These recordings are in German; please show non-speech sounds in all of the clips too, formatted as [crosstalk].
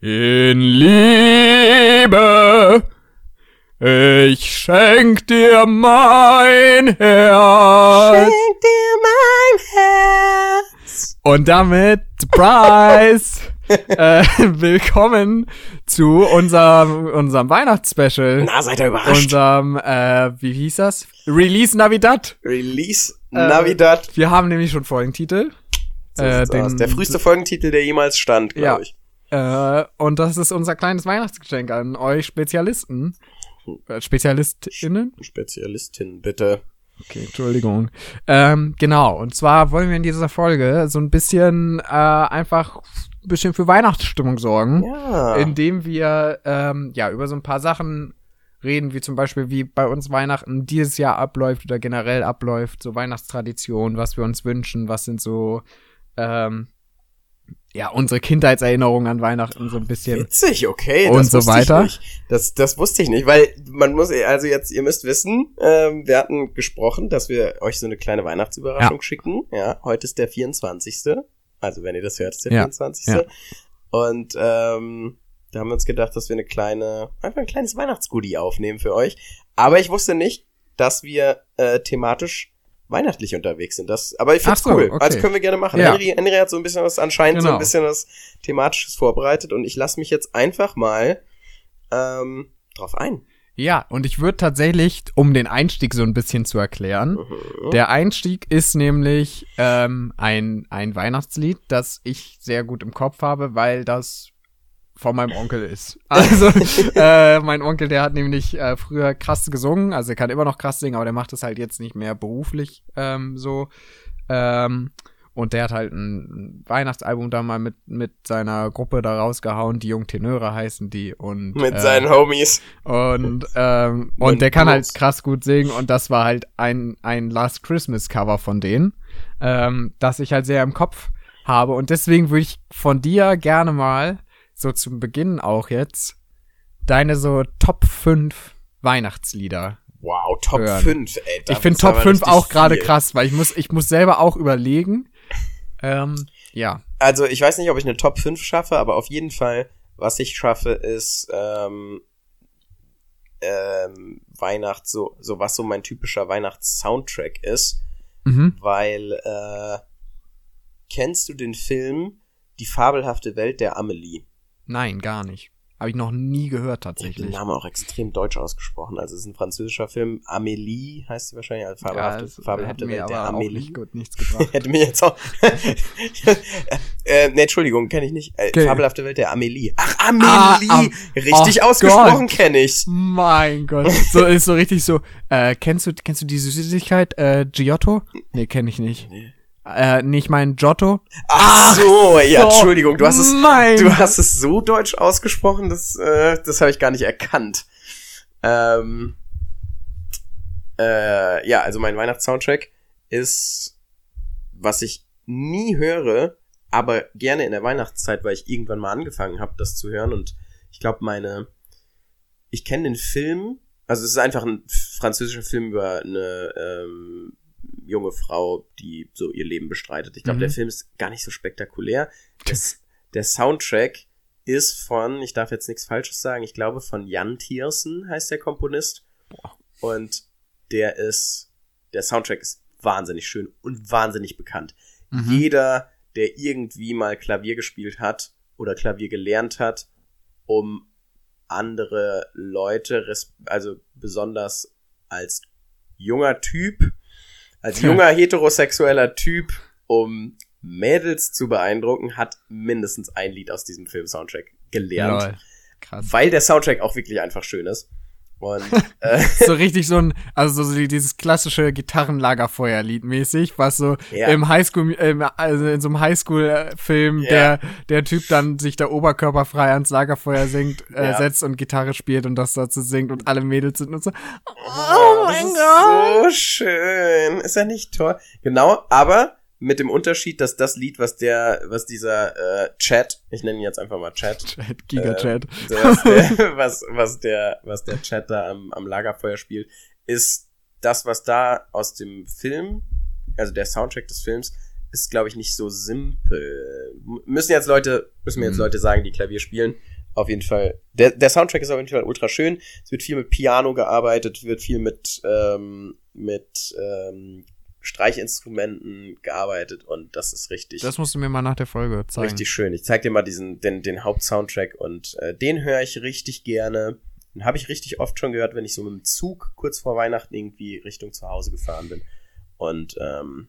In Liebe, ich schenk dir mein Herz. Schenk dir mein Herz. Und damit, Surprise! [laughs] äh, willkommen zu unserem, unserem Weihnachtsspecial. Na, seid ihr überrascht? Unserem, äh, wie hieß das? Release Navidad. Release Äh, Navidad. Wir haben nämlich schon Folgentitel. So äh, den-. Der früheste Folgentitel, der jemals stand, Ja. glaube ich. Äh, und das ist unser kleines Weihnachtsgeschenk an euch Spezialisten. Äh, SpezialistInnen? Spezialistin, bitte. Okay, Entschuldigung. Ähm, genau, und zwar wollen wir in dieser Folge so ein bisschen äh, einfach ein bisschen für Weihnachtsstimmung sorgen, Ja. indem wir ähm, ja über so ein paar Sachen reden, wie zum Beispiel, wie bei uns Weihnachten dieses Jahr abläuft oder generell abläuft, so Weihnachtstradition, was wir uns wünschen, was sind so ähm, ja unsere Kindheitserinnerungen an Weihnachten so ein bisschen. Witzig, okay. Und das so weiter. Ich nicht. Das, das wusste ich nicht, weil man muss, also jetzt, ihr müsst wissen, ähm, wir hatten gesprochen, dass wir euch so eine kleine Weihnachtsüberraschung schicken. Ja, heute ist der 24. Also wenn ihr das hört, ist der Ja, 24. ja. Und ähm, da haben wir uns gedacht, dass wir eine kleine, einfach ein kleines Weihnachtsgoodie aufnehmen für euch. Aber ich wusste nicht, dass wir äh, thematisch weihnachtlich unterwegs sind. Das, aber ich find's Ach so, cool. okay. Also können wir gerne machen. Ja. Henry, Henry hat so ein bisschen was, anscheinend so Genau. ein bisschen was thematisches vorbereitet und ich lasse mich jetzt einfach mal ähm, drauf ein. Ja, und ich würde tatsächlich, um den Einstieg so ein bisschen zu erklären, Mhm. der Einstieg ist nämlich ähm, ein, ein Weihnachtslied, das ich sehr gut im Kopf habe, weil das von meinem Onkel ist. [laughs] Also, äh, mein Onkel, der hat nämlich äh, früher krass gesungen, also er kann immer noch krass singen, aber der macht das halt jetzt nicht mehr beruflich ähm, so. Ähm, und der hat halt ein Weihnachtsalbum da mal mit, mit seiner Gruppe da rausgehauen, die Jungtenöre heißen die. Und, Mit äh, seinen Homies. und, ähm, Und der kann halt krass gut singen und das war halt ein, ein Last Christmas Cover von denen, ähm, das ich halt sehr im Kopf habe. Und deswegen würde ich von dir gerne mal, so zum Beginn auch jetzt, deine so Top 5 Weihnachtslieder. Wow, Top hören. 5, ey. ich finde Top aber 5 richtig auch gerade krass, weil ich muss, ich muss selber auch überlegen. Ähm, ja. Also ich weiß nicht, ob ich eine Top 5 schaffe, aber auf jeden Fall, was ich schaffe, ist ähm, ähm, Weihnachts, so, so was so mein typischer Weihnachts-Soundtrack ist, Mhm. weil äh, kennst du den Film Die fabelhafte Welt der Amelie? Nein, gar nicht. Habe ich noch nie gehört Ich habe den tatsächlich. Namen auch extrem deutsch ausgesprochen. Also es ist ein französischer Film. Amelie heißt sie wahrscheinlich. Also Ja, fabelhafte, das fabelhafte Welt der Amelie. nicht gut nichts [laughs] gebracht. Hätte mir jetzt auch. [laughs] äh, ne, Entschuldigung, kenne ich nicht. Äh, Okay. Fabelhafte Welt der Amelie. Ach, Amelie! Ah, am- Richtig oh ausgesprochen kenne ich. Mein Gott. So ist so richtig so. Äh, kennst du kennst du diese Süßigkeit äh, Giotto? Nee, kenne ich nicht. Nee. Äh, nee, ich meine Giotto. Ach so, ja, so. Entschuldigung, du hast es, Mein du hast es so deutsch ausgesprochen, das, äh, das habe ich gar nicht erkannt. Ähm, äh, ja, also mein Weihnachtssoundtrack ist, was ich nie höre, aber gerne in der Weihnachtszeit, weil ich irgendwann mal angefangen habe, das zu hören und ich glaube, meine, ich kenne den Film, also es ist einfach ein französischer Film über eine ähm, junge Frau, die so ihr Leben bestreitet. Ich glaube, Mhm. der Film ist gar nicht so spektakulär. Das, der Soundtrack ist von, ich darf jetzt nichts Falsches sagen, ich glaube von Jan Tiersen heißt der Komponist. Und der ist, der Soundtrack ist wahnsinnig schön und wahnsinnig bekannt. Mhm. Jeder, der irgendwie mal Klavier gespielt hat oder Klavier gelernt hat, um andere Leute, also besonders als junger Typ, als junger heterosexueller Typ, um Mädels zu beeindrucken, hat mindestens ein Lied aus diesem Film-Soundtrack gelernt. Lol. Krass. Weil der Soundtrack auch wirklich einfach schön ist. Und [laughs] äh, So richtig so ein, also so dieses klassische Gitarrenlagerfeuerlied mäßig, was so Ja. im Highschool, im, also in so einem Highschool-Film, Ja. der, der Typ dann sich da oberkörperfrei ans Lagerfeuer singt, äh, Ja. setzt und Gitarre spielt und das dazu singt und alle Mädels sind und so, Oh mein Gott. So schön. Ist ja nicht toll. Genau, aber mit dem Unterschied, dass das Lied, was der, was dieser äh, Chat, ich nenne ihn jetzt einfach mal Chat, [laughs] Chat, Giga-Chat. äh, so was, der, [laughs] [laughs] was, was der, was der Chat da am, am Lagerfeuer spielt, ist das, was da aus dem Film, also der Soundtrack des Films, ist, glaube ich, nicht so simpel. M- Müssen jetzt Leute, müssen mir jetzt Mhm. Leute sagen, die Klavier spielen. Auf jeden Fall. Der, der Soundtrack ist auf jeden Fall ultra schön. Es wird viel mit Piano gearbeitet, wird viel mit, ähm, mit ähm, Streichinstrumenten gearbeitet und das ist richtig, Das musst du mir mal nach der Folge zeigen. richtig schön. Ich zeig dir mal diesen, den, den Hauptsoundtrack und äh, den höre ich richtig gerne. Den habe ich richtig oft schon gehört, wenn ich so mit dem Zug kurz vor Weihnachten irgendwie Richtung zu Hause gefahren bin. Und ähm,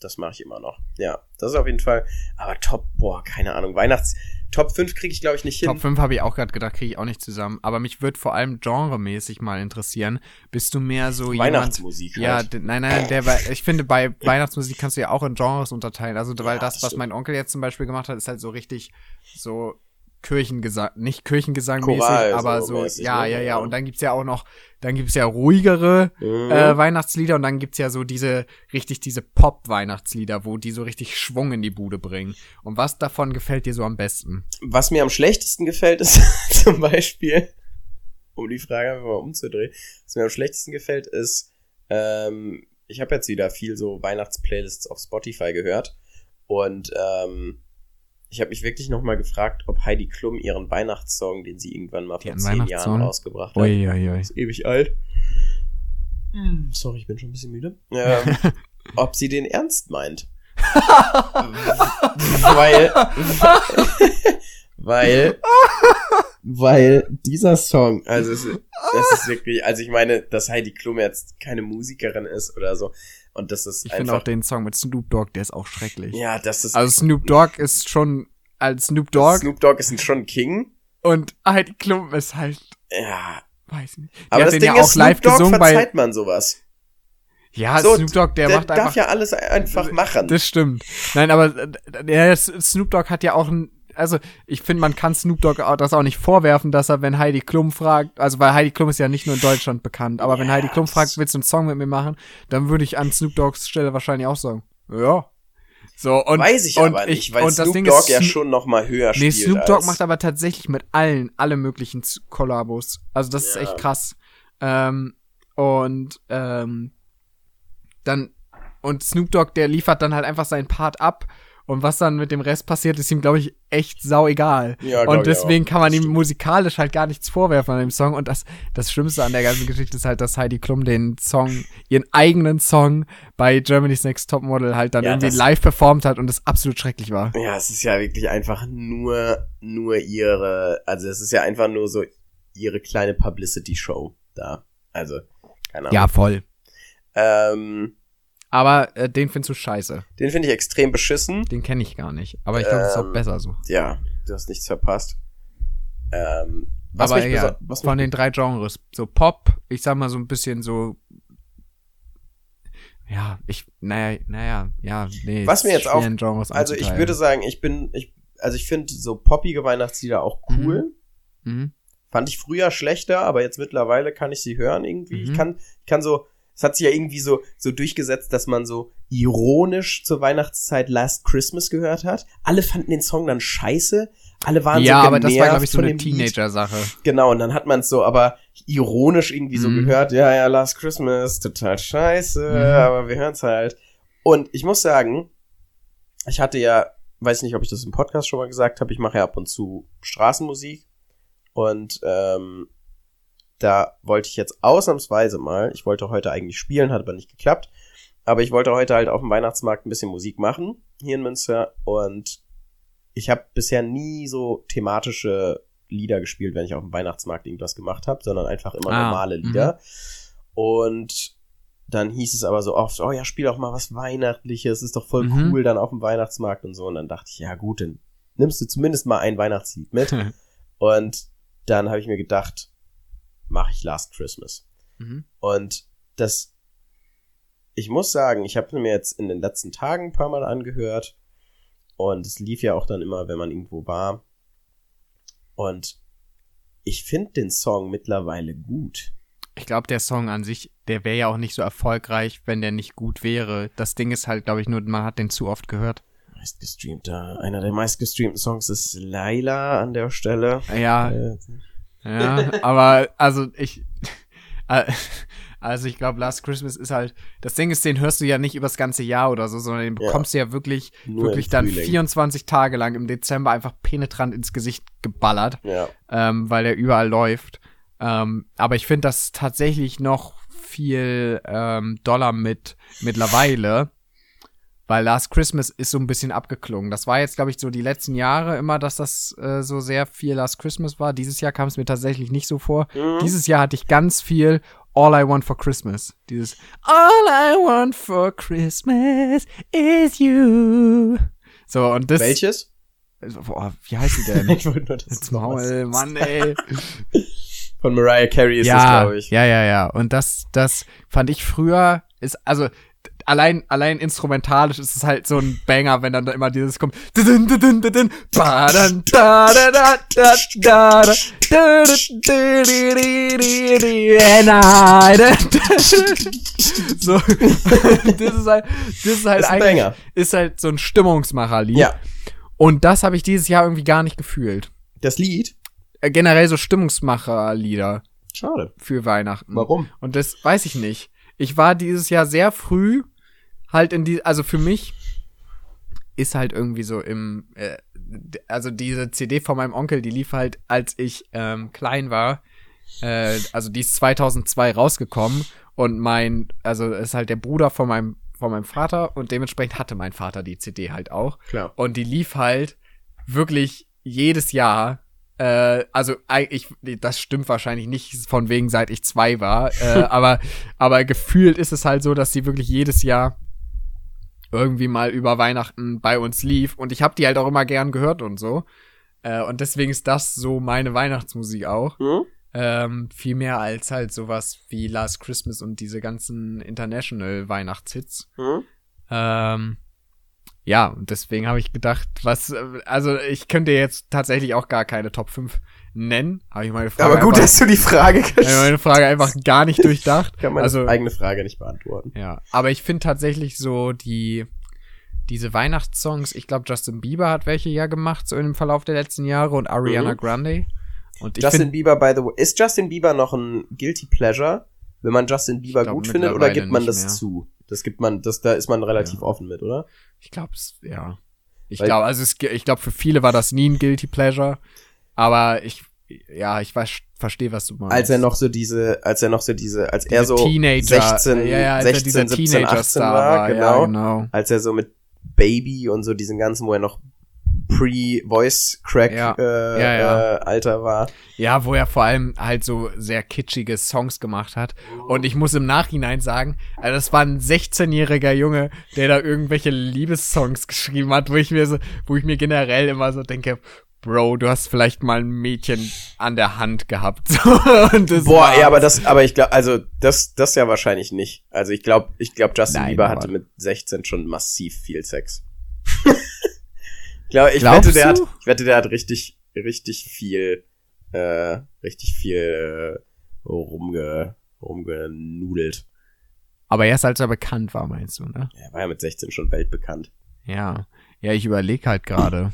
das mache ich immer noch. Ja, das ist auf jeden Fall. Aber Top, boah, keine Ahnung. Weihnachts Top 5 kriege ich, glaube ich, nicht hin. Top 5 habe ich auch gerade gedacht, kriege ich auch nicht zusammen. Aber mich würde vor allem genremäßig mal interessieren. Bist du mehr so jemand... Weihnachtsmusik Ja, halt. d- nein, nein, der ich finde, bei [laughs] Weihnachtsmusik kannst du ja auch in Genres unterteilen. Also, weil Ja, das, das was mein Onkel jetzt zum Beispiel gemacht hat, ist halt so richtig so Kirchengesang, nicht Kirchengesang-mäßig, Choral aber so mäßig, ja, ne? ja, Ja. ja. Und dann gibt's ja auch noch, dann gibt's ja ruhigere Mhm. äh, Weihnachtslieder und dann gibt's ja so diese, richtig diese Pop-Weihnachtslieder, wo die so richtig Schwung in die Bude bringen. Und was davon gefällt dir so am besten? Was mir am schlechtesten gefällt, ist [laughs] zum Beispiel, um die Frage einfach mal umzudrehen, was mir am schlechtesten gefällt, ist, ähm, ich habe jetzt wieder viel so Weihnachtsplaylists auf Spotify gehört und ähm, ich habe mich wirklich nochmal gefragt, ob Heidi Klum ihren Weihnachtssong, den sie irgendwann mal vor zehn Jahren rausgebracht hat, Uiuiui. ist ewig alt. Hm, Sorry, ich bin schon ein bisschen müde. Ähm, [laughs] ob sie den ernst meint. [laughs] weil, weil, weil dieser Song, also es, es ist wirklich, also ich meine, dass Heidi Klum jetzt keine Musikerin ist oder so und das ist Ich finde auch den Song mit Snoop Dogg, der ist auch schrecklich. ja, das ist, Also Snoop Dogg ist schon als Snoop Dogg Snoop Dogg ist schon King, und Heidi Klum ist halt, ja, weiß nicht. Die aber das Ding ja ist, auch live Snoop Dogg gesungen verzeiht man sowas. Ja, So, Snoop Dogg, der, Der, macht darf einfach. ja alles einfach machen. Das stimmt. Nein, aber äh, der Snoop Dogg hat ja auch ein. Also, ich finde, man kann Snoop Dogg das auch nicht vorwerfen, dass er, wenn Heidi Klum fragt, also weil Heidi Klum ist ja nicht nur in Deutschland bekannt, aber wenn Heidi Klum fragt, willst du einen Song mit mir machen, dann würde ich an Snoop Doggs Stelle wahrscheinlich auch sagen, ja. So, und, Weiß ich und aber nicht, ich, weil und Snoop Dogg ist, ja schon noch mal höher Nee, spielt. Snoop Dogg macht aber tatsächlich mit allen, alle möglichen Kollabos. Also das ist Ja. echt krass. Ähm, und ähm, dann und Snoop Dogg, der liefert dann halt einfach seinen Part ab und was dann mit dem Rest passiert, ist ihm glaube ich echt sau egal. Ja, und deswegen kann man Das ihm stimmt. musikalisch halt gar nichts vorwerfen an dem Song und das das Schlimmste an der ganzen Geschichte ist halt, dass Heidi Klum den Song, ihren eigenen Song bei Germany's Next Topmodel halt dann Ja, irgendwie das- live performt hat und es absolut schrecklich war. Ja, es ist ja wirklich einfach nur, nur ihre, also es ist ja einfach nur so ihre kleine Publicity-Show da. Also, keine Ahnung. Ja, voll. Ähm, Aber äh, den findest du scheiße. den finde ich extrem beschissen. Den kenne ich gar nicht. Aber ich glaube, das ist auch Ähm, besser so. Ja, du hast nichts verpasst. Ähm, was Aber mich ja, was von den drei Genres. So Pop, ich sag mal so ein bisschen so. Ja, ich, naja, naja, ja, nee. Was mir jetzt Genres also ich würde sagen, ich bin, ich, also ich finde so poppige Weihnachtslieder auch cool. Mhm. Fand ich früher schlechter, aber jetzt mittlerweile kann ich sie hören irgendwie. Ich Mhm. kann, ich kann so, es hat sich ja irgendwie so, so durchgesetzt, dass man so ironisch zur Weihnachtszeit Last Christmas gehört hat. Alle fanden den Song dann scheiße. Alle waren Ja, so aber das war, glaube ich, so eine. Teenager-Sache. Genau, und dann hat man es so, aber ironisch irgendwie so Mhm. gehört, ja, ja, Last Christmas, total scheiße, Mhm. aber wir hören's halt. Und ich muss sagen, ich hatte ja, weiß nicht, ob ich das im Podcast schon mal gesagt habe, ich mache ja ab und zu Straßenmusik. Und ähm, da wollte ich jetzt ausnahmsweise mal, ich wollte heute eigentlich spielen, hat aber nicht geklappt, aber ich wollte heute halt auf dem Weihnachtsmarkt ein bisschen Musik machen, hier in Münster. Und ich habe bisher nie so thematische Lieder gespielt, wenn ich auf dem Weihnachtsmarkt irgendwas gemacht habe, sondern einfach immer Ah, normale Lieder. Und dann hieß es aber so oft, oh ja, spiel doch mal was Weihnachtliches, ist doch voll Mhm. cool dann auf dem Weihnachtsmarkt und so. Und dann dachte ich, ja gut, dann nimmst du zumindest mal ein Weihnachtslied mit. [laughs] und dann habe ich mir gedacht, mache ich Last Christmas. mhm. Und das, ich muss sagen, ich habe mir jetzt in den letzten Tagen ein paar Mal angehört und es lief ja auch dann immer, wenn man irgendwo war. Und ich finde den Song mittlerweile gut. Ich glaube, der Song an sich, der wäre ja auch nicht so erfolgreich, wenn der nicht gut wäre. Das Ding ist halt, glaube ich, nur, man hat den zu oft gehört. Meistgestreamter, einer der meistgestreamten Songs ist Laila an der Stelle. Ja, Äh, Ja, aber also ich, [laughs] Also ich glaube, Last Christmas ist halt, das Ding ist, den hörst du ja nicht übers ganze Jahr oder so, sondern den Ja. bekommst du ja wirklich, Nur wirklich dann Frühling. 24 Tage lang im Dezember einfach penetrant ins Gesicht geballert, Ja. ähm, weil der überall läuft. Ähm, aber ich finde das tatsächlich noch viel ähm, doller mit mittlerweile, weil Last Christmas ist so ein bisschen abgeklungen. Das war jetzt, glaube ich, so die letzten Jahre immer, dass das äh, so sehr viel Last Christmas war. Dieses Jahr kam es mir tatsächlich nicht so vor. Mhm. Dieses Jahr hatte ich ganz viel All I Want for Christmas. Dieses All I Want for Christmas is you. So, und das. Welches? Boah, wie heißt die denn? [laughs] Ich wollte nur das Jetzt Maul, Mann, ey. [laughs] Von Mariah Carey ist das, ja, glaube ich. ja, ja, ja. Und das, das fand ich früher, ist, also, allein, allein instrumentalisch ist es halt so ein Banger, wenn dann da immer dieses kommt. So, das ist halt, das ist halt ist eigentlich, ist halt so ein Stimmungsmacherlied. Ja. Und das habe ich dieses Jahr irgendwie gar nicht gefühlt. Das Lied? Generell so Stimmungsmacherlieder. Schade. Für Weihnachten. Warum? Und das weiß ich nicht. Ich war dieses Jahr sehr früh halt in die, also für mich ist halt irgendwie so im, äh, also diese CD von meinem Onkel, die lief halt, als ich ähm, klein war. Äh, also die ist 2002 rausgekommen und mein, also ist halt der Bruder von meinem, von meinem Vater und dementsprechend hatte mein Vater die CD halt auch. Klar. Und die lief halt wirklich jedes Jahr. Äh, also ich, das stimmt wahrscheinlich nicht von wegen seit ich zwei war, äh, [laughs] aber aber gefühlt ist es halt so, dass sie wirklich jedes Jahr irgendwie mal über Weihnachten bei uns lief und ich habe die halt auch immer gern gehört und so. Äh, und deswegen ist das so meine Weihnachtsmusik auch. Hm? Ähm, viel mehr als halt sowas wie Last Christmas und diese ganzen International Weihnachtshits. Hm? Ähm, ja, und deswegen habe ich gedacht, was, äh, also ich könnte jetzt tatsächlich auch gar keine Top 5 nennen. Habe ich meine Frage, Aber gut, einfach, dass du die Frage [laughs] hab ich meine Frage einfach gar nicht durchdacht. [laughs] Kann man also, eigene Frage nicht beantworten. ja, aber ich finde tatsächlich so die, diese Weihnachtssongs, ich glaube Justin Bieber hat welche ja gemacht, so im Verlauf der letzten Jahre und Ariana Mhm. Grande. Und Justin finde, Bieber, by the way, ist Justin Bieber noch ein Guilty Pleasure, wenn man Justin Bieber glaub gut findet, oder gibt man das mehr. zu? Das gibt man, das, da ist man relativ Ja. offen mit, oder? ich glaube, es, ja. Ich glaube, also es, ich glaube, für viele war das nie ein Guilty Pleasure, aber ich, ja, ich weiß, verstehe, was du meinst. Als er noch so diese, als er noch so diese, als er Diese so Teenager, 16, ja, ja, als 16, er dieser 17, Teenager 18 Star war, war, genau, ja, genau. als er so mit Baby und so diesen ganzen, wo er noch Pre-Voice-Crack Ja. Äh, Ja, ja. Äh, Alter war. Ja, wo er vor allem halt so sehr kitschige Songs gemacht hat. Und ich muss im Nachhinein sagen, also das war ein 16-jähriger Junge, der da irgendwelche Liebessongs geschrieben hat, wo ich mir so, wo ich mir generell immer so denke, Bro, du hast vielleicht mal ein Mädchen an der Hand gehabt. [laughs] Boah, war's. ja, aber das, aber ich glaube, also das, das ja wahrscheinlich nicht. Also ich glaube, ich glaube, Justin Nein, Bieber hatte mit 16 schon massiv viel Sex. [laughs] ich glaube, ich Glaubst wette, der hat, ich wette, der hat richtig, richtig viel, äh, richtig viel äh, rumge, rumgenudelt. Aber erst als er bekannt war, meinst du, ne? Er war ja mit 16 schon weltbekannt. Ja. Ja, ich überlege halt gerade.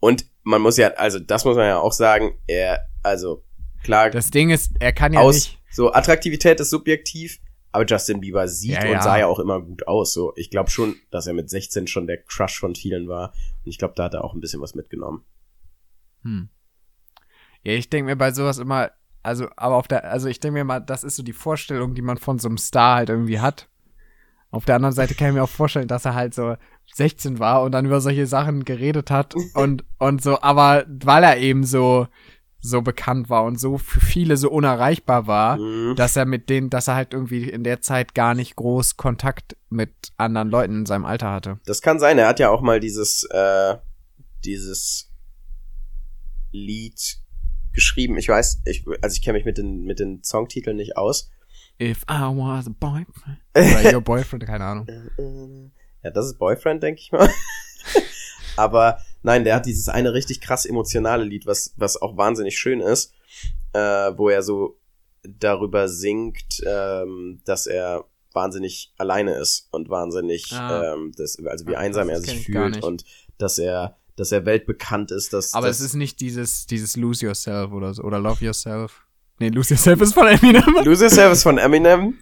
Und man muss ja, also das muss man ja auch sagen, er, also klar, Das Ding ist, er kann ja aus, nicht. so Attraktivität ist subjektiv, aber Justin Bieber sieht Ja, und ja. sah ja auch immer gut aus. So, ich glaube schon, dass er mit 16 schon der Crush von vielen war. Und ich glaube, da hat er auch ein bisschen was mitgenommen. Hm. Ja, ich denke mir bei sowas immer, also, aber auf der, also ich denke mir mal, das ist so die Vorstellung, die man von so einem Star halt irgendwie hat. Auf der anderen Seite kann ich mir auch vorstellen, dass er halt so 16 war und dann über solche Sachen geredet hat und, und so, aber weil er eben so, so bekannt war und so für viele so unerreichbar war, Mhm. dass er mit denen, dass er halt irgendwie in der Zeit gar nicht groß Kontakt mit anderen Leuten in seinem Alter hatte. Das kann sein. Er hat ja auch mal dieses, äh, dieses Lied geschrieben. Ich weiß, ich, also ich kenne mich mit den, mit den Songtiteln nicht aus. If I was a boyfriend. [laughs] Oder your boyfriend, keine Ahnung. Ja, das ist Boyfriend, denke ich mal. [laughs] Aber nein, der hat dieses eine richtig krass emotionale Lied, was, was auch wahnsinnig schön ist, äh, wo er so darüber singt, ähm, dass er wahnsinnig alleine ist und wahnsinnig, Ah. ähm, das, also wie Ah, einsam das er sich fühlt und dass er, dass er weltbekannt ist, dass Aber dass, es ist nicht dieses, dieses Lose Yourself oder so, oder Love Yourself. Nee, Lose Yourself ist von Eminem. [laughs] Lose Yourself ist von Eminem.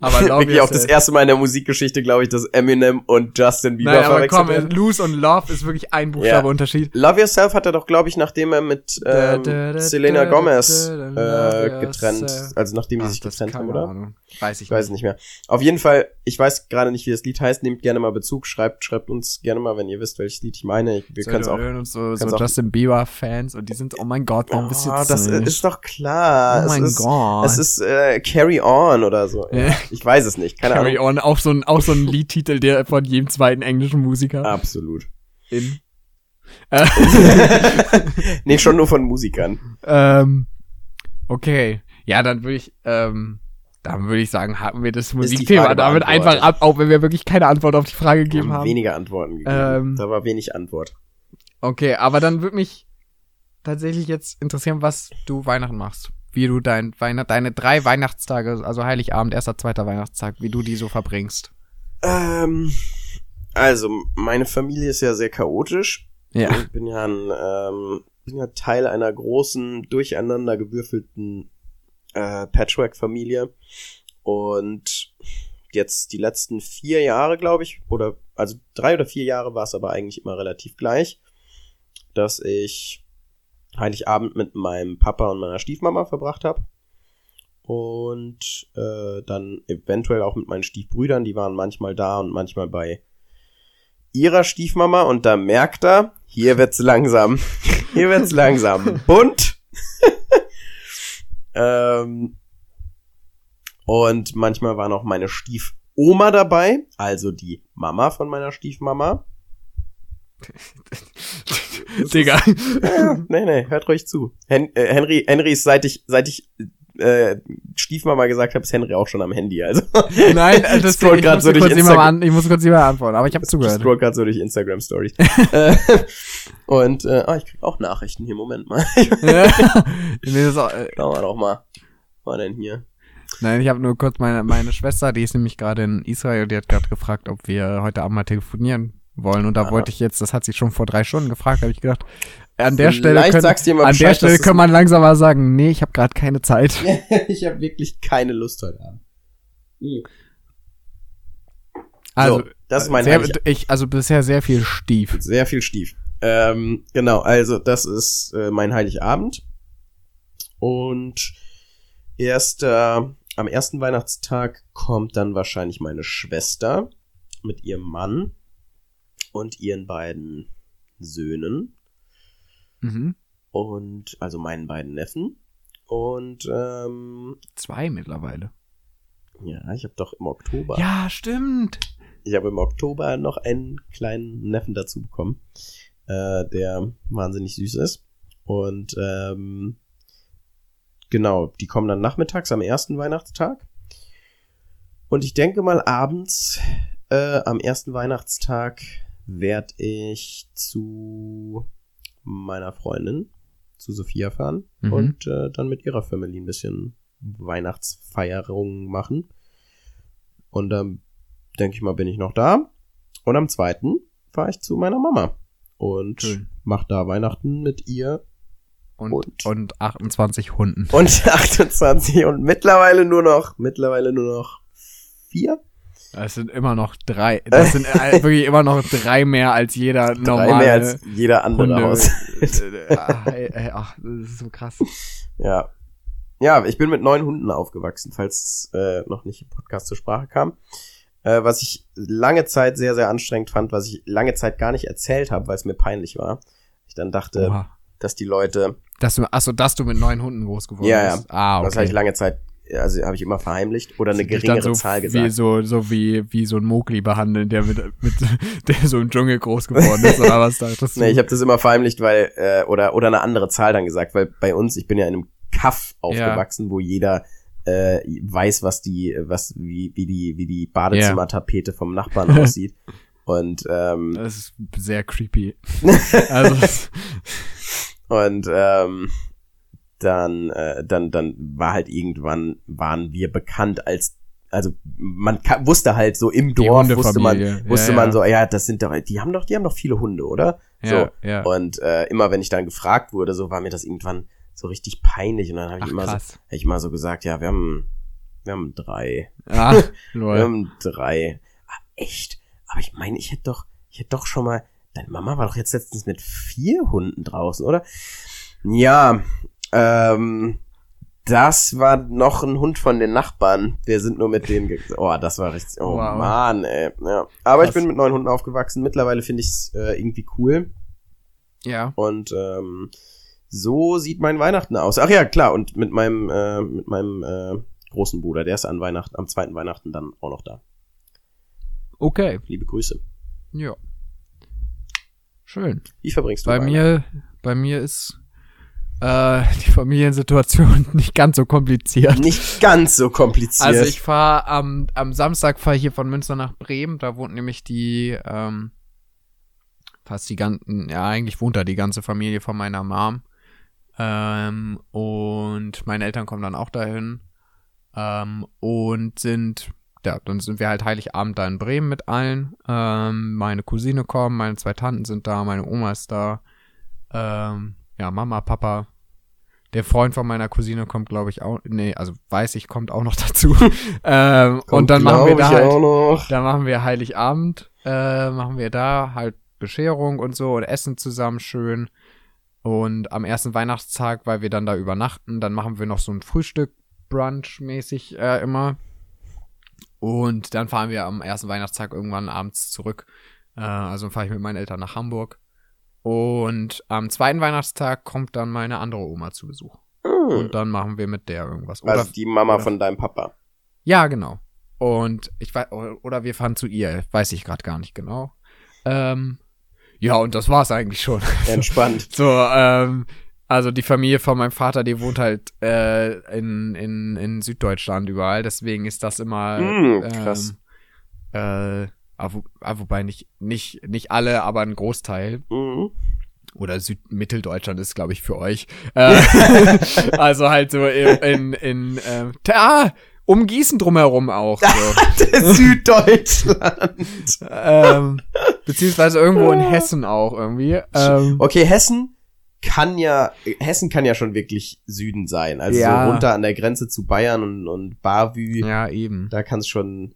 Aber Love Wirklich auch das erste Mal in der Musikgeschichte, glaube ich, dass Eminem und Justin Bieber Nein, aber verwechselt komm, werden. Lose und Love ist wirklich ein Buchstabe Ja. Unterschied. Love Yourself hat er doch, glaube ich, nachdem er mit ähm, da, da, Selena da, Gomez da, love äh, getrennt, also nachdem Ach, sich getrennt haben, oder? Ahnung. Weiß ich, Ich weiß es nicht mehr. Auf jeden Fall, ich weiß gerade nicht, wie das Lied heißt. Nehmt gerne mal Bezug, schreibt, schreibt uns gerne mal, wenn ihr wisst, welches Lied ich meine. Ich- Wir So, können es auch. uns so, so Justin Bieber Fans und die sind, oh mein Gott, warum bist du Oh, jetzt das nicht? ist doch klar. oh mein es ist, Gott. Es ist äh, Carry On oder so. Ja. Ich weiß es nicht. Keine Carry Ahnung. On, auch so ein, auch so ein Liedtitel, der von jedem zweiten englischen Musiker Absolut. in. Äh, [laughs] nee, schon nur von Musikern. ähm, okay. Ja, dann würde ich, ähm, dann würde ich sagen, haken wir das Musikthema damit einfach ab, auch wenn wir wirklich keine Antwort auf die Frage Wir gegeben haben haben. weniger Antworten gegeben. Ähm, da war wenig Antwort. Okay, aber dann würde mich tatsächlich jetzt interessieren, was du Weihnachten machst. Wie du dein Weihnacht, deine drei Weihnachtstage, also Heiligabend, erster, zweiter Weihnachtstag, wie du die so verbringst. Ähm, also, meine Familie ist ja sehr chaotisch. Ja. Ich bin ja ein, ähm, bin ja Teil einer großen, durcheinander gewürfelten äh, Patchwork-Familie. Und jetzt die letzten vier Jahre, glaube ich, oder also drei oder vier Jahre war es aber eigentlich immer relativ gleich, dass ich Heiligabend mit meinem Papa und meiner Stiefmama verbracht habe. Und äh, dann eventuell auch mit meinen Stiefbrüdern, die waren manchmal da und manchmal bei ihrer Stiefmama und da merkt er, hier wird's langsam, [laughs] hier wird's langsam bunt. [laughs] ähm, und manchmal war noch meine Stiefoma dabei, also die Mama von meiner Stiefmama. [laughs] Digga. Ja, nee, nee, hört ruhig zu. Hen äh, Henry, Henry ist seit ich, seit ich äh, Stiefmama gesagt habe, ist Henry auch schon am Handy. Also [laughs] Nein, [laughs] das grad muss so durch Instagram. an, ich muss kurz immer antworten, aber ich habe [laughs] zugehört. scroll gerade so durch Instagram Stories. Äh, und äh, oh, ich krieg auch Nachrichten hier. Moment mal. Ja. Nee, das ist auch, äh, Schauen wir doch mal. Was war denn hier? Nein, ich habe nur kurz meine, meine Schwester, die ist nämlich gerade in Israel, die hat gerade gefragt, ob wir heute Abend mal telefonieren wollen. Und da Aha. wollte ich jetzt, das hat sie schon vor drei Stunden gefragt, habe ich gedacht, an der Vielleicht Stelle können, an der Bescheid, Stelle dass kann man langsam mal sagen, nee, ich habe gerade keine Zeit. [laughs] ich habe wirklich keine Lust heute Abend. Hm. Also, so, das ist mein sehr, ich, also bisher sehr viel Stief. Sehr viel Stief. Ähm, genau, also das ist äh, mein Heiligabend. Und erst äh, am ersten Weihnachtstag kommt dann wahrscheinlich meine Schwester mit ihrem Mann und ihren beiden Söhnen Mhm. und also meinen beiden Neffen. Und ähm, Zwei mittlerweile. ja, ich habe doch im Oktober. Ja, stimmt. Ich habe im Oktober noch einen kleinen Neffen dazu bekommen, äh, der wahnsinnig süß ist. Und ähm, genau, die kommen dann nachmittags am ersten Weihnachtstag. Und ich denke mal, abends äh, am ersten Weihnachtstag werde ich zu meiner Freundin, zu Sophia fahren Mhm. und äh, dann mit ihrer Family ein bisschen Weihnachtsfeierung machen. Und dann denke ich mal, bin ich noch da. Und am zweiten fahre ich zu meiner Mama und Schön. mach da Weihnachten mit ihr Und, Und? und 28 Hunden. und [laughs] 28 und mittlerweile nur noch, mittlerweile nur noch vier. Das sind immer noch drei. [laughs] Das sind äh, wirklich immer noch drei mehr als jeder normale Drei mehr als jeder andere Hunde. Haus. [laughs] Ah, ey, ach, das ist so krass. Ja. Ja, ich bin mit neun Hunden aufgewachsen, falls es äh, noch nicht im Podcast zur Sprache kam. Äh, was ich lange Zeit sehr, sehr anstrengend fand, was ich lange Zeit gar nicht erzählt habe, weil es mir peinlich war. Ich dann dachte, Oha. dass die Leute, Dass du, achso, dass du mit neun Hunden groß geworden Ja, ja. bist. Ah, okay. das habe ich lange Zeit, also habe ich immer verheimlicht oder eine geringere so Zahl Wie gesagt. so, so wie, wie so ein Mogli behandeln, der mit, mit, [laughs] der so im Dschungel groß geworden ist, oder was dachtest du? [laughs] Nee, ich habe das immer verheimlicht, weil, äh, oder, oder eine andere Zahl dann gesagt, weil bei uns, ich bin ja in einem Kaff aufgewachsen, wo jeder äh, weiß, was die, was, wie, wie die, wie die Badezimmertapete vom Nachbarn [laughs] aussieht. Und, ähm, das ist sehr creepy. Also, und ähm, dann, äh, dann, dann war halt irgendwann, waren wir bekannt als, also man wusste halt so im Dorf, wusste man, wusste Ja, man ja. so, ja, das sind doch, die haben doch, die haben doch viele Hunde, oder? ja, ja. Und äh, immer wenn ich dann gefragt wurde, so war mir das irgendwann so richtig peinlich. Und dann habe ich Ach, immer so, hab ich immer so gesagt, ja, wir haben, wir haben drei. Ja, [laughs] Wir haben drei. Ah, echt? Aber ich meine, ich hätte doch, ich hätte doch schon mal, deine Mama war doch jetzt letztens mit vier Hunden draußen, oder? Ja, ähm, das war noch ein Hund von den Nachbarn. Wir sind nur mit denen, oh, das war richtig, oh Wow. Mann, ey. Ja. Aber ich Krass. bin mit neun Hunden aufgewachsen. Mittlerweile finde ich es äh, irgendwie cool. Ja. Und ähm, so sieht mein Weihnachten aus. Ach ja, klar. Und mit meinem, äh, mit meinem äh, großen Bruder, der ist an Weihnachten, am zweiten Weihnachten dann auch noch da. Okay. Liebe Grüße. Ja. Schön. Wie verbringst du Bei mir, bei mir ist äh, die Familiensituation [laughs] nicht ganz so kompliziert. Nicht ganz so kompliziert. Also ich fahre am, am Samstag fahre ich hier von Münster nach Bremen. Da wohnt nämlich die ähm, fast die ganzen, ja eigentlich wohnt da die ganze Familie von meiner Mom. Ähm, und meine Eltern kommen dann auch dahin ähm, und sind, ja, dann sind wir halt Heiligabend da in Bremen mit allen. Ähm, meine Cousine kommen, meine zwei Tanten sind da, meine Oma ist da. Ähm, ja, Mama, Papa. Der Freund von meiner Cousine kommt, glaube ich, auch. Nee, also weiß ich, kommt auch noch [laughs] dazu. ähm, und dann machen wir da halt, auch noch. da machen wir Heiligabend, äh, machen wir da halt Bescherung und so und essen zusammen schön. Und am ersten Weihnachtstag, weil wir dann da übernachten, dann machen wir noch so ein Frühstück, Brunch-mäßig äh, immer. Und dann fahren wir am ersten Weihnachtstag irgendwann abends zurück. Äh, also fahre ich mit meinen Eltern nach Hamburg. Und am zweiten Weihnachtstag kommt dann meine andere Oma zu Besuch. Hm. Und dann machen wir mit der irgendwas. Oder, Also die Mama oder- von deinem Papa. ja, genau. Und ich weiß, oder wir fahren zu ihr, weiß ich gerade gar nicht genau. Ähm, ja, und das war's eigentlich schon. [laughs] Entspannt. So, ähm, also die Familie von meinem Vater, die wohnt halt äh, in, in, in Süddeutschland überall, deswegen ist das immer Mm, krass. Ähm, äh, ah, wo, ah, wobei nicht, nicht, nicht alle, aber ein Großteil. Mhm. Oder Südmitteldeutschland ist, glaube ich, für euch. Äh, [laughs] also halt so in, in, in ähm, ah, um Gießen drumherum auch. So. [laughs] Süddeutschland. ähm, beziehungsweise irgendwo in Hessen auch irgendwie. Ähm, Okay, Hessen kann ja, Hessen kann ja schon wirklich Süden sein. Also Ja. so runter an der Grenze zu Bayern und, und Bavü, ja, eben. da kann es schon,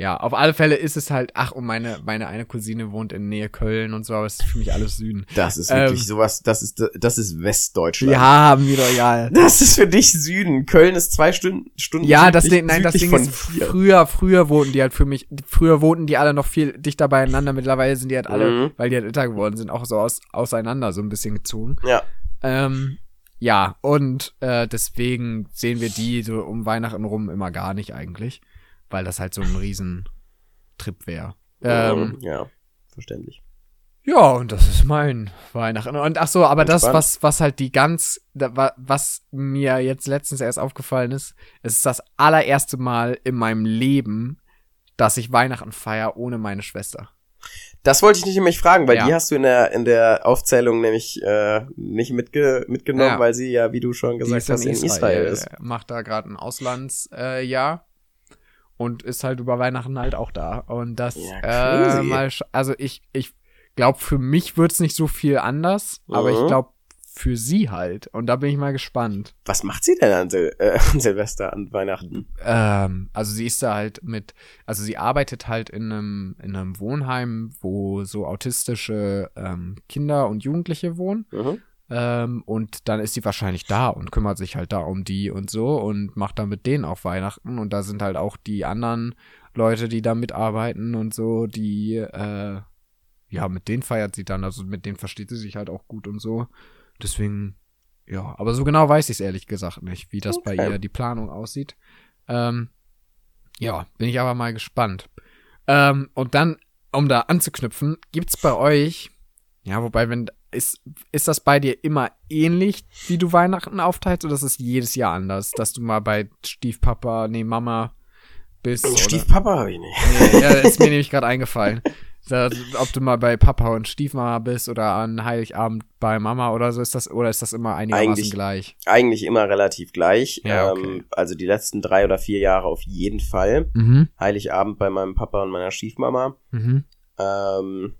Ja, auf alle Fälle ist es halt, ach, und meine, meine eine Cousine wohnt in Nähe Köln und so, aber es ist für mich alles Süden. das ist Ähm. wirklich sowas, das ist, das ist Westdeutschland. Ja, haben wir doch, ja. Das ist für dich Süden. Köln ist zwei Stunden, Stunden Ja, das Ding, nein, das Ding ist, vier. früher, früher wohnten die halt für mich, früher wohnten die alle noch viel dichter beieinander, mittlerweile sind die halt alle, Mhm. weil die halt älter geworden sind, auch so aus, auseinander so ein bisschen gezogen. Ja. Ähm, ja, und äh, deswegen sehen wir die so um Weihnachten rum immer gar nicht eigentlich, weil das halt so ein Riesentrip wäre. Ähm, Mhm, ja, verständlich. ja, und das ist mein Weihnachten. Und ach so, aber das, Entspannt. was, was halt die ganz, was mir jetzt letztens erst aufgefallen ist, es ist das allererste Mal in meinem Leben, dass ich Weihnachten feier ohne meine Schwester. Das wollte ich nicht nämlich fragen, weil Ja. die hast du in der, in der Aufzählung nämlich äh, nicht mitge mitgenommen, Ja. weil sie ja, wie du schon gesagt hast, in Israel, ist. Macht da gerade ein Auslandsjahr. Äh, und ist halt über Weihnachten halt auch da. Und das, Ja, äh, mal, also ich, ich glaube, für mich wird's nicht so viel anders, aber ich Mhm. glaube, für sie halt. Und da bin ich mal gespannt. Was macht sie denn an, Sil äh, an [laughs] Silvester, an Weihnachten? Ähm, also sie ist da halt mit, also sie arbeitet halt in einem, in einem Wohnheim, wo so autistische ähm, Kinder und Jugendliche wohnen. Mhm. Ähm, und dann ist sie wahrscheinlich da und kümmert sich halt da um die und so und macht dann mit denen auch Weihnachten. Und da sind halt auch die anderen Leute, die da mitarbeiten und so, die, äh, ja, mit denen feiert sie dann. Also mit denen versteht sie sich halt auch gut und so. Deswegen, ja, aber so genau weiß ich es ehrlich gesagt nicht, wie das bei Okay. ihr die Planung aussieht. Ähm, ja, bin ich aber mal gespannt. Ähm, und dann, um da anzuknüpfen, gibt's bei euch, ja, wobei, wenn, ist, ist das bei dir immer ähnlich, wie du Weihnachten aufteilst, oder ist es jedes Jahr anders, dass du mal bei Stiefpapa, nee, Mama bist? Oder? Stiefpapa habe ich nicht. Nee, ja, ist mir nämlich gerade eingefallen. Ob du mal bei Papa und Stiefmama bist oder an Heiligabend bei Mama oder so, ist das, oder ist das immer einigermaßen Eigentlich- gleich? Eigentlich immer relativ gleich. Ja, okay. ähm, also die letzten drei oder vier Jahre auf jeden Fall. Mhm. Heiligabend bei meinem Papa und meiner Stiefmama. Mhm. Ähm,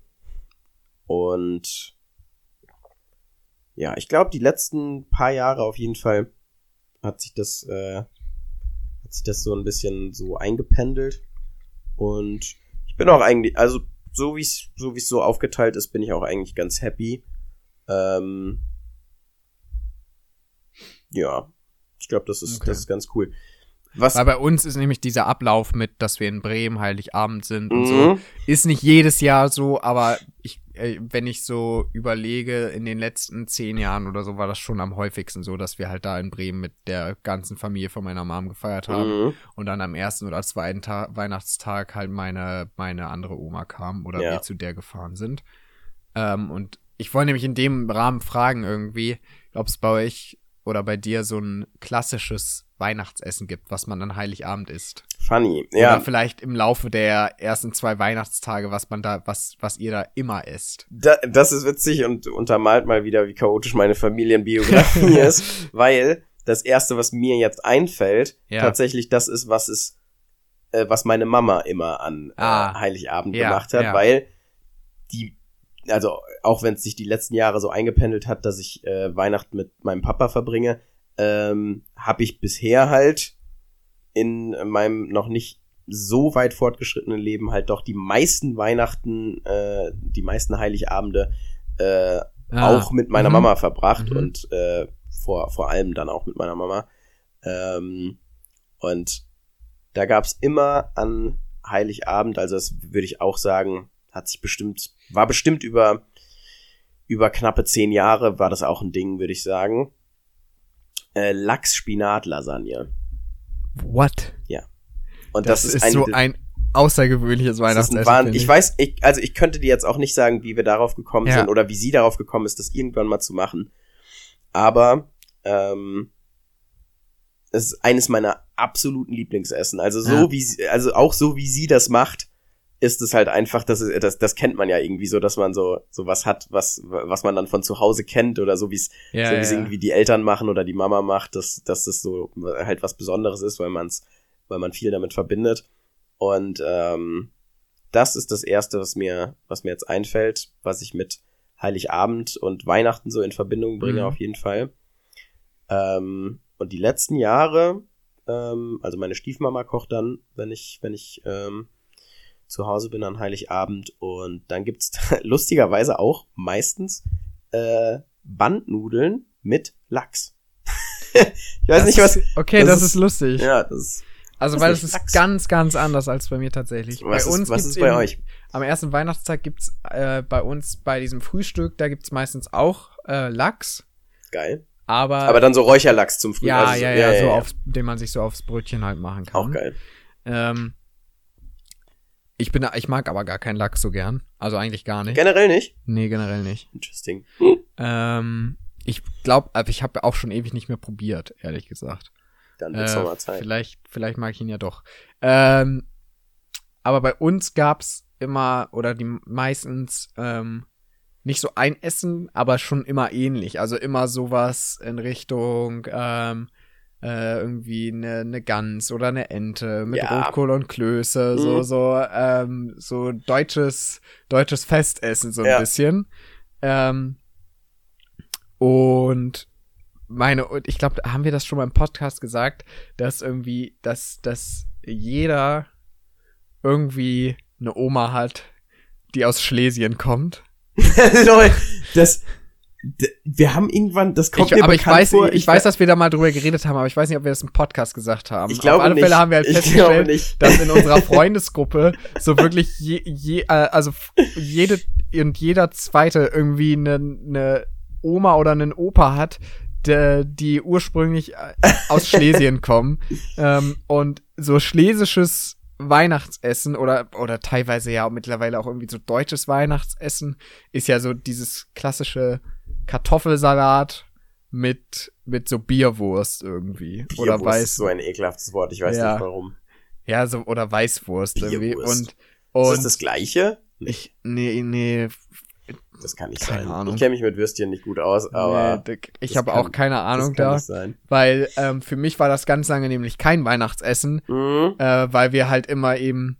und ja, ich glaube, die letzten paar Jahre auf jeden Fall hat sich das, äh, hat sich das so ein bisschen so eingependelt. Und ich bin auch eigentlich, also so wie es so wie es so aufgeteilt ist, bin ich auch eigentlich ganz happy. Ähm, ja, ich glaube, das ist Okay. das ist ganz cool. Was Weil bei uns ist nämlich dieser Ablauf mit, dass wir in Bremen Heiligabend sind und so, Mhm. ist nicht jedes Jahr so, aber ich, wenn ich so überlege, in den letzten zehn Jahren oder so war das schon am häufigsten so, dass wir halt da in Bremen mit der ganzen Familie von meiner Mom gefeiert haben Mhm. und dann am ersten oder zweiten Tag, Weihnachtstag halt meine, meine andere Oma kam oder Ja. wir zu der gefahren sind. Ähm, und ich wollte nämlich in dem Rahmen fragen irgendwie, ob es bei euch oder bei dir so ein klassisches Weihnachtsessen gibt, was man an Heiligabend isst. Funny. Oder Ja, vielleicht im Laufe der ersten zwei Weihnachtstage, was man da, was, was ihr da immer isst. da, das ist witzig und untermalt mal wieder, wie chaotisch meine Familienbiografie [laughs] ist, weil das erste, was mir jetzt einfällt, Ja. tatsächlich das ist, was es, äh, was meine Mama immer an Ah. äh, Heiligabend Ja, gemacht hat, ja. weil die, also auch wenn es sich die letzten Jahre so eingependelt hat, dass ich äh, Weihnachten mit meinem Papa verbringe, ähm, habe ich bisher halt in meinem noch nicht so weit fortgeschrittenen Leben halt doch die meisten Weihnachten, äh, die meisten Heiligabende äh, auch mit meiner Mhm. Mama verbracht Mhm. und äh, vor, vor allem dann auch mit meiner Mama. Ähm, und da gab's immer an Heiligabend, also das würde ich auch sagen, hat sich bestimmt, war bestimmt über, über knappe zehn Jahre war das auch ein Ding, würde ich sagen. Äh, Lachs-Spinat-Lasagne. What? Und Das, das, ist, ein, so ein außergewöhnliches ist Weihnachtsessen. Wahn finde ich weiß, ich, also ich könnte dir jetzt auch nicht sagen, wie wir darauf gekommen Ja. sind oder wie sie darauf gekommen ist, das irgendwann mal zu machen. Aber ähm, es ist eines meiner absoluten Lieblingsessen. Also so Ja. wie sie, also auch so wie sie das macht, ist es halt einfach, das, ist, das, das kennt man ja irgendwie so, dass man so, so was hat, was, was man dann von zu Hause kennt oder so wie es ja, so wie ja, es ja. irgendwie die Eltern machen oder die Mama macht, dass, dass das so halt was Besonderes ist, weil man's, weil man viel damit verbindet. Und ähm, das ist das erste, was mir, was mir jetzt einfällt, was ich mit Heiligabend und Weihnachten so in Verbindung bringe, Mhm. auf jeden Fall. Ähm, und die letzten Jahre, ähm, also meine Stiefmama kocht dann, wenn ich, wenn ich ähm, zu Hause bin an Heiligabend und dann gibt's [laughs] lustigerweise auch meistens äh, Bandnudeln mit Lachs. [laughs] ich weiß Das nicht, was. Okay, das das, ist- ist, lustig. Ja, das ist, also, weil es ist Lachs. ganz, ganz anders als bei mir tatsächlich. was bei uns ist, was ist bei eben- euch? Am ersten Weihnachtstag gibt's äh, bei uns bei diesem Frühstück, da gibt's meistens auch äh, Lachs, Geil. aber, Aber dann so Räucherlachs zum Frühstück. ja, also so- ja, ja, so Aufs, den man sich so aufs Brötchen halt machen kann. Auch geil. Ähm, ich bin, ich mag aber gar keinen Lachs so gern. Also eigentlich gar nicht. Generell nicht? nee, generell nicht. Interesting. Ähm, ich glaube, ich habe auch schon ewig nicht mehr probiert, ehrlich gesagt. Dann wird's Äh, nochmal Zeit. vielleicht, vielleicht mag ich ihn ja doch. Ähm, aber bei uns gab's immer oder die meistens ähm, nicht so ein Essen, aber schon immer ähnlich. Also immer sowas in Richtung ähm, äh, irgendwie eine, eine Gans oder eine Ente mit Ja. Rotkohl und Klöße, so Mhm. so ähm, so deutsches deutsches Festessen so ein Ja. bisschen. Ähm, und meine, und ich glaube, haben wir das schon mal im Podcast gesagt, dass irgendwie, dass, dass jeder irgendwie eine Oma hat, die aus Schlesien kommt. [laughs] Das, wir haben irgendwann, das kommt Ich, mir aber ich weiß, vor. ich, weiß, dass wir da mal drüber geredet haben, aber ich weiß nicht, ob wir das im Podcast gesagt haben. Ich glaube Auf alle nicht. Fälle haben wir halt Ich festgestellt, dass in unserer [laughs] Freundesgruppe so wirklich je, je, äh, also jede und jeder zweite irgendwie eine, eine Oma oder einen Opa hat, de, die ursprünglich äh, aus Schlesien [laughs] kommen ähm, und so schlesisches Weihnachtsessen oder oder teilweise ja mittlerweile auch irgendwie so deutsches Weihnachtsessen ist ja so dieses klassische Kartoffelsalat mit mit so Bierwurst irgendwie oder Bierwurst weiß ist so ein ekelhaftes Wort, ich weiß Ja. nicht warum. ja, so, oder Weißwurst irgendwie. Bierwurst. Und, Ist und das das Gleiche? ich, nee, nee, Das kann nicht Keine sein. Ahnung. Ich kenne mich mit Würstchen nicht gut aus, aber nee, ich habe auch keine Ahnung da, weil ähm, für mich war das ganz lange nämlich kein Weihnachtsessen, Mhm. äh, weil wir halt immer eben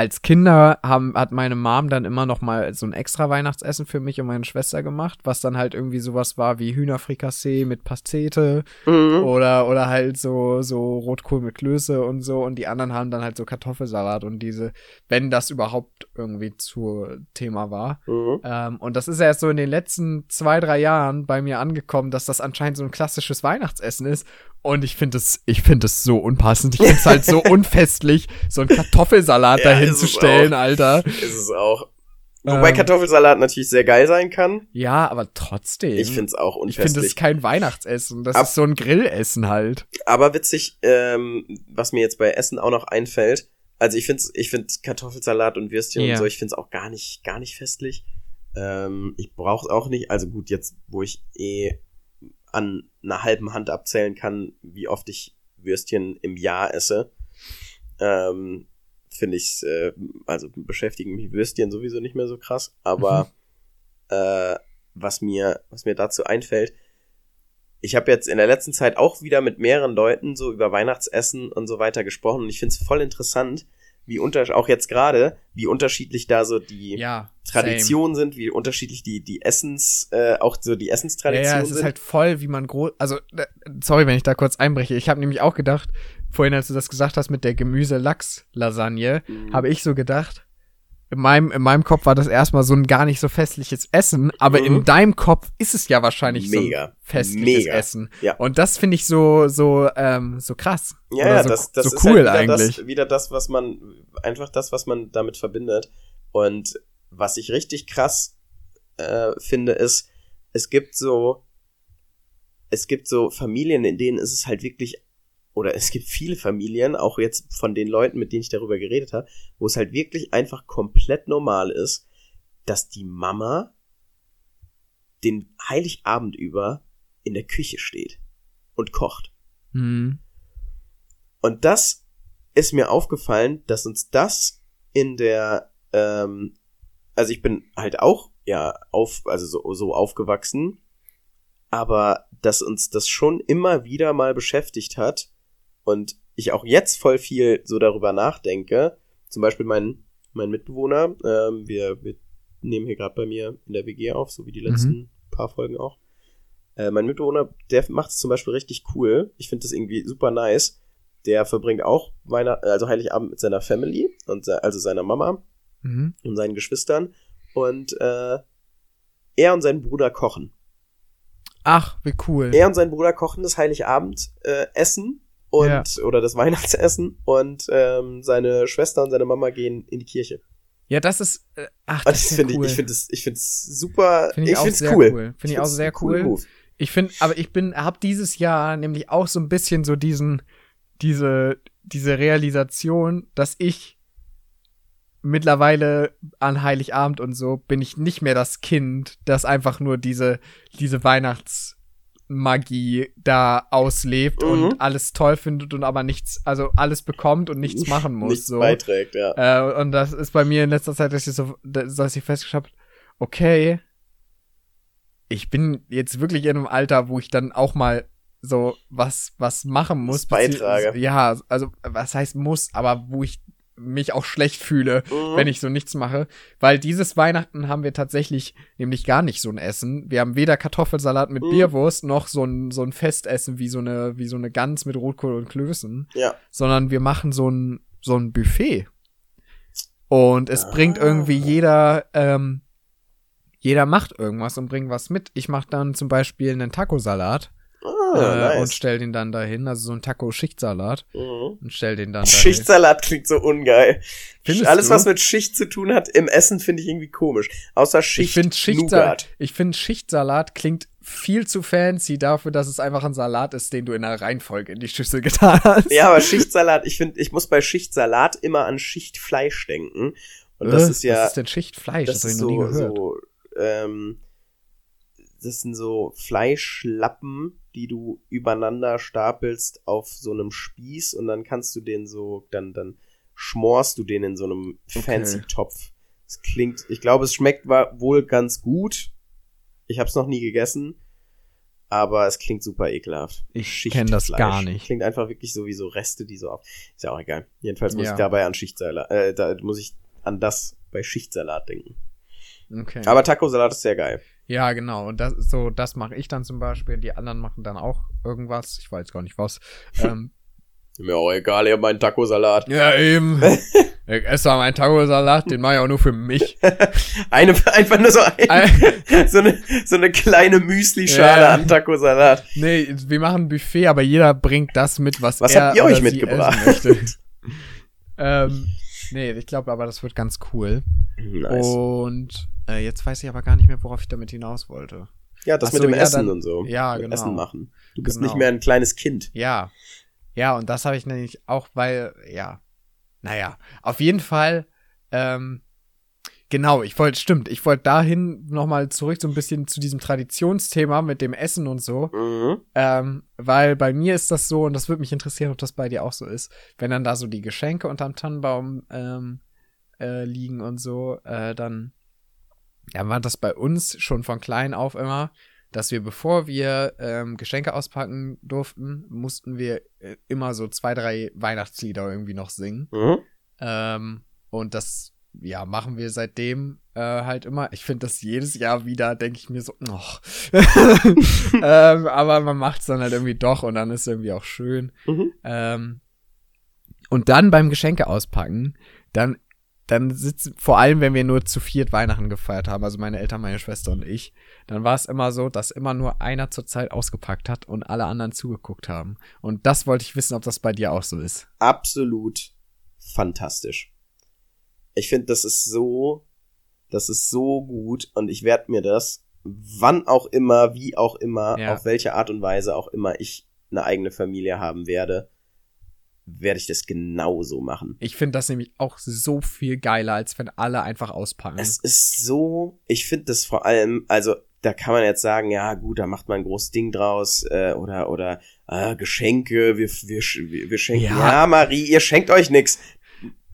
als Kinder haben, hat meine Mom dann immer noch mal so ein extra Weihnachtsessen für mich und meine Schwester gemacht, was dann halt irgendwie sowas war wie Hühnerfrikassee mit Pastete Mhm. oder, oder halt so, so Rotkohl mit Klöße und so und die anderen haben dann halt so Kartoffelsalat und diese, wenn das überhaupt irgendwie zu Thema war. Mhm. Ähm, und das ist erst so in den letzten zwei, drei Jahren bei mir angekommen, dass das anscheinend so ein klassisches Weihnachtsessen ist. Und ich finde es, ich finde es so unpassend. Ich finde es halt so [laughs] unfestlich, so einen Kartoffelsalat Ja, dahin ist zu es stellen, auch. Alter. Ist es auch. Wobei Ähm. Kartoffelsalat natürlich sehr geil sein kann. Ja, aber trotzdem. Ich finde es auch ich finde es unfestlich. kein Weihnachtsessen. Das Ab- ist so ein Grillessen halt. Aber witzig, ähm, was mir jetzt bei Essen auch noch einfällt. Also ich finde ich find Kartoffelsalat und Würstchen Ja. und so, ich finde es auch gar nicht, gar nicht festlich. Ähm, ich brauche es auch nicht. Also gut, jetzt, wo ich eh an einer halben Hand abzählen kann, wie oft ich Würstchen im Jahr esse, ähm, finde ich äh, also beschäftigen mich Würstchen sowieso nicht mehr so krass. Aber äh, was mir, was mir dazu einfällt, ich habe jetzt in der letzten Zeit auch wieder mit mehreren Leuten so über Weihnachtsessen und so weiter gesprochen und ich finde es voll interessant, wie unter auch jetzt gerade, wie unterschiedlich da so die Ja. Traditionen sind, wie unterschiedlich die die Essens äh, auch so die Ja, Essenstraditionen ja, es ist sind. halt voll, wie man groß. Also, sorry, wenn ich da kurz einbreche. Ich habe nämlich auch gedacht, vorhin, als du das gesagt hast mit der Gemüse-Lachs-Lasagne, Mhm. habe ich so gedacht, in meinem, in meinem Kopf war das erstmal so ein gar nicht so festliches Essen, aber Mhm. in deinem Kopf ist es ja wahrscheinlich so Mega. ein festliches Mega. Essen. Ja. Und das finde ich so, so, ähm, so krass. Ja, Oder ja, so, das, das so ist cool halt wieder eigentlich. Das, wieder das, was man, einfach das, was man damit verbindet. Und was ich richtig krass äh, finde, ist, es gibt so, es gibt so Familien, in denen ist es halt wirklich, oder es gibt viele Familien, auch jetzt von den Leuten, mit denen ich darüber geredet habe, wo es halt wirklich einfach komplett normal ist, dass die Mama den Heiligabend über in der Küche steht und kocht. Hm. Und das ist mir aufgefallen, dass uns das in der, ähm, also ich bin halt auch ja auf, also so, so aufgewachsen, aber dass uns das schon immer wieder mal beschäftigt hat und ich auch jetzt voll viel so darüber nachdenke. Zum Beispiel mein, mein Mitbewohner, ähm, wir, wir nehmen hier gerade bei mir in der WG auf, so wie die letzten paar Folgen auch. Äh, mein Mitbewohner, der macht es zum Beispiel richtig cool. Ich finde das irgendwie super nice. Der verbringt auch Weihnachten, also Heiligabend mit seiner Family und se- also seiner Mama Mhm. und seinen Geschwistern und äh, er und sein Bruder kochen. Ach, wie cool. Er und sein Bruder kochen das Heiligabend äh, Essen und Ja. oder das [laughs] Weihnachtsessen und ähm, seine Schwester und seine Mama gehen in die Kirche. Ja, das ist, äh, ach, Und das das ist ja finde cool. ich, ich finde es, ich finde es super. Finde ich auch find's sehr cool. cool. Finde ich find's auch sehr cool. Move. Ich finde, aber ich bin, hab dieses Jahr nämlich auch so ein bisschen so diesen, diese, diese Realisation, dass ich mittlerweile an Heiligabend und so bin ich nicht mehr das Kind, das einfach nur diese, diese Weihnachtsmagie da auslebt Mhm. und alles toll findet und aber nichts, also alles bekommt und nichts [laughs] machen muss. Nichts so. beiträgt, ja. Äh, und das ist bei mir in letzter Zeit, dass ich so, dass ich festgestellt habe, okay, ich bin jetzt wirklich in einem Alter, wo ich dann auch mal so was, was machen muss. Beitrage. Ja, also, was heißt muss, aber wo ich mich auch schlecht fühle, Mhm. wenn ich so nichts mache. Weil dieses Weihnachten haben wir tatsächlich nämlich gar nicht so ein Essen. Wir haben weder Kartoffelsalat mit Mhm. Bierwurst noch so ein, so ein Festessen wie so eine, wie so eine Gans mit Rotkohl und Klößen Ja. sondern wir machen so ein, so ein Buffet. Und es Ah. bringt irgendwie jeder, ähm, jeder macht irgendwas und bringt was mit. Ich mache dann zum Beispiel einen Tacosalat Ah, äh, und nice. stell den dann dahin, also so ein Taco-Schichtsalat Mhm. und stell den dann dahin. Schichtsalat klingt so ungeil. Findest Alles, du? was mit Schicht zu tun hat, im Essen finde ich irgendwie komisch. Außer Schicht Ich finde Schichtsalat, finde Schichtsalat klingt viel zu fancy dafür, dass es einfach ein Salat ist, den du in der Reihenfolge in die Schüssel [laughs] getan hast. Ja, aber Schichtsalat, ich finde, ich muss bei Schichtsalat immer an Schichtfleisch denken. Und das Äh, ist ja, Was ist denn Schichtfleisch? Das, das habe ich noch nie so, gehört. so, ähm, das sind so Fleischlappen, die du übereinander stapelst auf so einem Spieß und dann kannst du den so, dann, dann schmorst du den in so einem Okay. fancy Topf. Es klingt, ich glaube, es schmeckt wohl ganz gut. Ich habe es noch nie gegessen, aber es klingt super ekelhaft. Ich kenne das gar nicht. Klingt einfach wirklich so wie so Reste, die so auf. Ist ja auch egal. Jedenfalls muss Ja. ich dabei an Schichtsalat, äh, da muss ich an das bei Schichtsalat denken. Okay. Aber Taco-Salat ist sehr geil. Ja, genau. Und das, so, das mache ich dann zum Beispiel. Die anderen machen dann auch irgendwas. Ich weiß gar nicht was. [laughs] ähm, Mir auch egal, ich hab meinen Taco-Salat. ja, eben. [laughs] ich esse meinen Taco-Salat, den mache ich auch nur für mich. [laughs] Eine, einfach nur so, ein, Äh, so, eine, so eine kleine Müsli-Schale Ja. an Taco-Salat. nee, wir machen ein Buffet, aber jeder bringt das mit, was, Was er habt ihr euch mitgebracht? ähm, nee, ich glaube aber, das wird ganz cool. Nice. Und äh, jetzt weiß ich aber gar nicht mehr, worauf ich damit hinaus wollte. ja, das ach mit so, dem ja, Essen dann- und so. ja, Mit genau. Essen machen. Du bist Genau. nicht mehr ein kleines Kind. Ja. Ja, und das habe ich nämlich auch, weil, ja. Naja, auf jeden Fall, ähm, genau, ich wollte, stimmt, ich wollte dahin nochmal zurück so ein bisschen zu diesem Traditionsthema mit dem Essen und so. Mhm. Ähm, weil bei mir ist das so, und das würde mich interessieren, ob das bei dir auch so ist, wenn dann da so die Geschenke unterm Tannenbaum ähm, äh, liegen und so, äh, dann ja, war das bei uns schon von klein auf immer, dass wir, bevor wir ähm, Geschenke auspacken durften, mussten wir äh, immer so zwei, drei Weihnachtslieder irgendwie noch singen. Mhm. Ähm, und das, ja, machen wir seitdem äh, halt immer. Ich finde das jedes Jahr wieder, denke ich mir so, och. [laughs] ähm, aber man macht es dann halt irgendwie doch und dann ist irgendwie auch schön. Mhm. Ähm, und dann beim Geschenke auspacken, dann, dann sitzen, vor allem wenn wir nur zu viert Weihnachten gefeiert haben, also meine Eltern, meine Schwester und ich, dann war es immer so, dass immer nur einer zur Zeit ausgepackt hat und alle anderen zugeguckt haben. Und das wollte ich wissen, ob das bei dir auch so ist. Absolut fantastisch. Ich finde, das ist so, das ist so gut und ich werde mir das, wann auch immer, wie auch immer, Ja. auf welche Art und Weise auch immer ich eine eigene Familie haben werde, werde ich das genauso machen. Ich finde das nämlich auch so viel geiler, als wenn alle einfach auspacken. Es ist so, ich finde das vor allem, also da kann man jetzt sagen, ja gut, da macht man ein großes Ding draus äh, oder oder äh, Geschenke, wir wir wir schenken. Ja. Ja. Marie, ihr schenkt euch nix.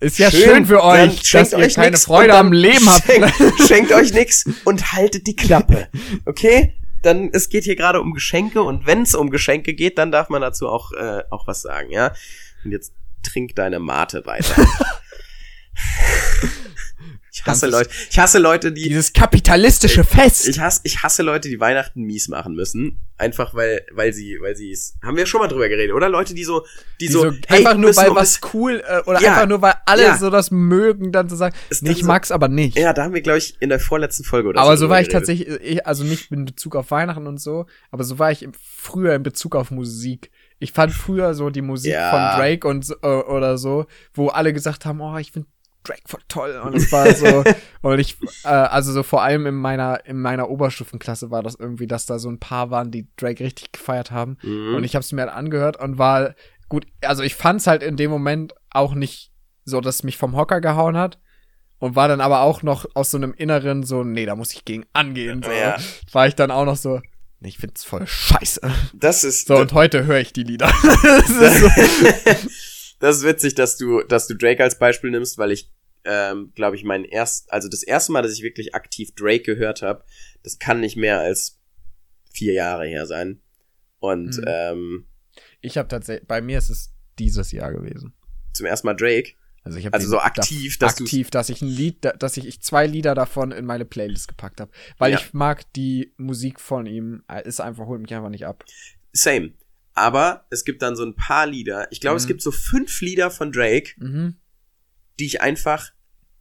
Ist ja Schön, schön, für euch, dass ihr euch keine nix Freude am Leben habt. Schenkt, [laughs] schenkt euch nix und haltet die Klappe. [laughs] Okay? Dann, es geht hier gerade um Geschenke und wenn es um Geschenke geht, dann darf man dazu auch, äh, auch was sagen, ja? Und jetzt trink deine Mate weiter. [laughs] ich hasse Leute, ich hasse Leute, die, Dieses kapitalistische Fest. ich hasse, ich hasse Leute, die Weihnachten mies machen müssen. Einfach weil, weil sie, weil sie es, haben wir schon mal drüber geredet, oder? Leute, die so, die, die so, so, hey, einfach nur weil was cool äh, oder Ja. einfach nur weil alle Ja. so das mögen, dann zu sagen, nee, dann ich so- mag's aber nicht. Ja, da haben wir, glaube ich, in der vorletzten Folge oder aber so war ich geredet. tatsächlich, ich, also nicht in Bezug auf Weihnachten und so, aber so war ich im, früher in Bezug auf Musik. Ich fand früher so die Musik Ja. von Drake und so, äh, oder so, wo alle gesagt haben, oh, ich finde Drake voll toll und es war so und ich äh, also so vor allem in meiner in meiner Oberstufenklasse war das irgendwie, dass da so ein paar waren, die Drake richtig gefeiert haben Mhm. und ich habe es mir dann angehört und war gut, also ich fand's halt in dem Moment auch nicht so, dass es mich vom Hocker gehauen hat und war dann aber auch noch aus so einem inneren so, nee, da muss ich gegen angehen. So. Ja. War ich dann auch noch so, nee, ich find's voll scheiße. das ist, So, und heute höre ich die Lieder. [laughs] das ist so, das ist witzig, dass du, dass du Drake als Beispiel nimmst, weil ich, ähm, glaube ich, mein erst, also das erste Mal, dass ich wirklich aktiv Drake gehört habe, das kann nicht mehr als vier Jahre her sein. Und Mhm. ähm, ich habe tatsächlich, bei mir ist es dieses Jahr gewesen. zum ersten Mal Drake. Also ich habe Also so aktiv, dass du's- aktiv, dass ich ein Lied, da- dass ich, ich zwei Lieder davon in meine Playlist gepackt habe, weil Ja. ich mag die Musik von ihm, äh, ist einfach holt mich einfach nicht ab. Same. Aber es gibt dann so ein paar Lieder. Ich glaube, es Mhm. gibt so fünf Lieder von Drake, Mhm. die ich einfach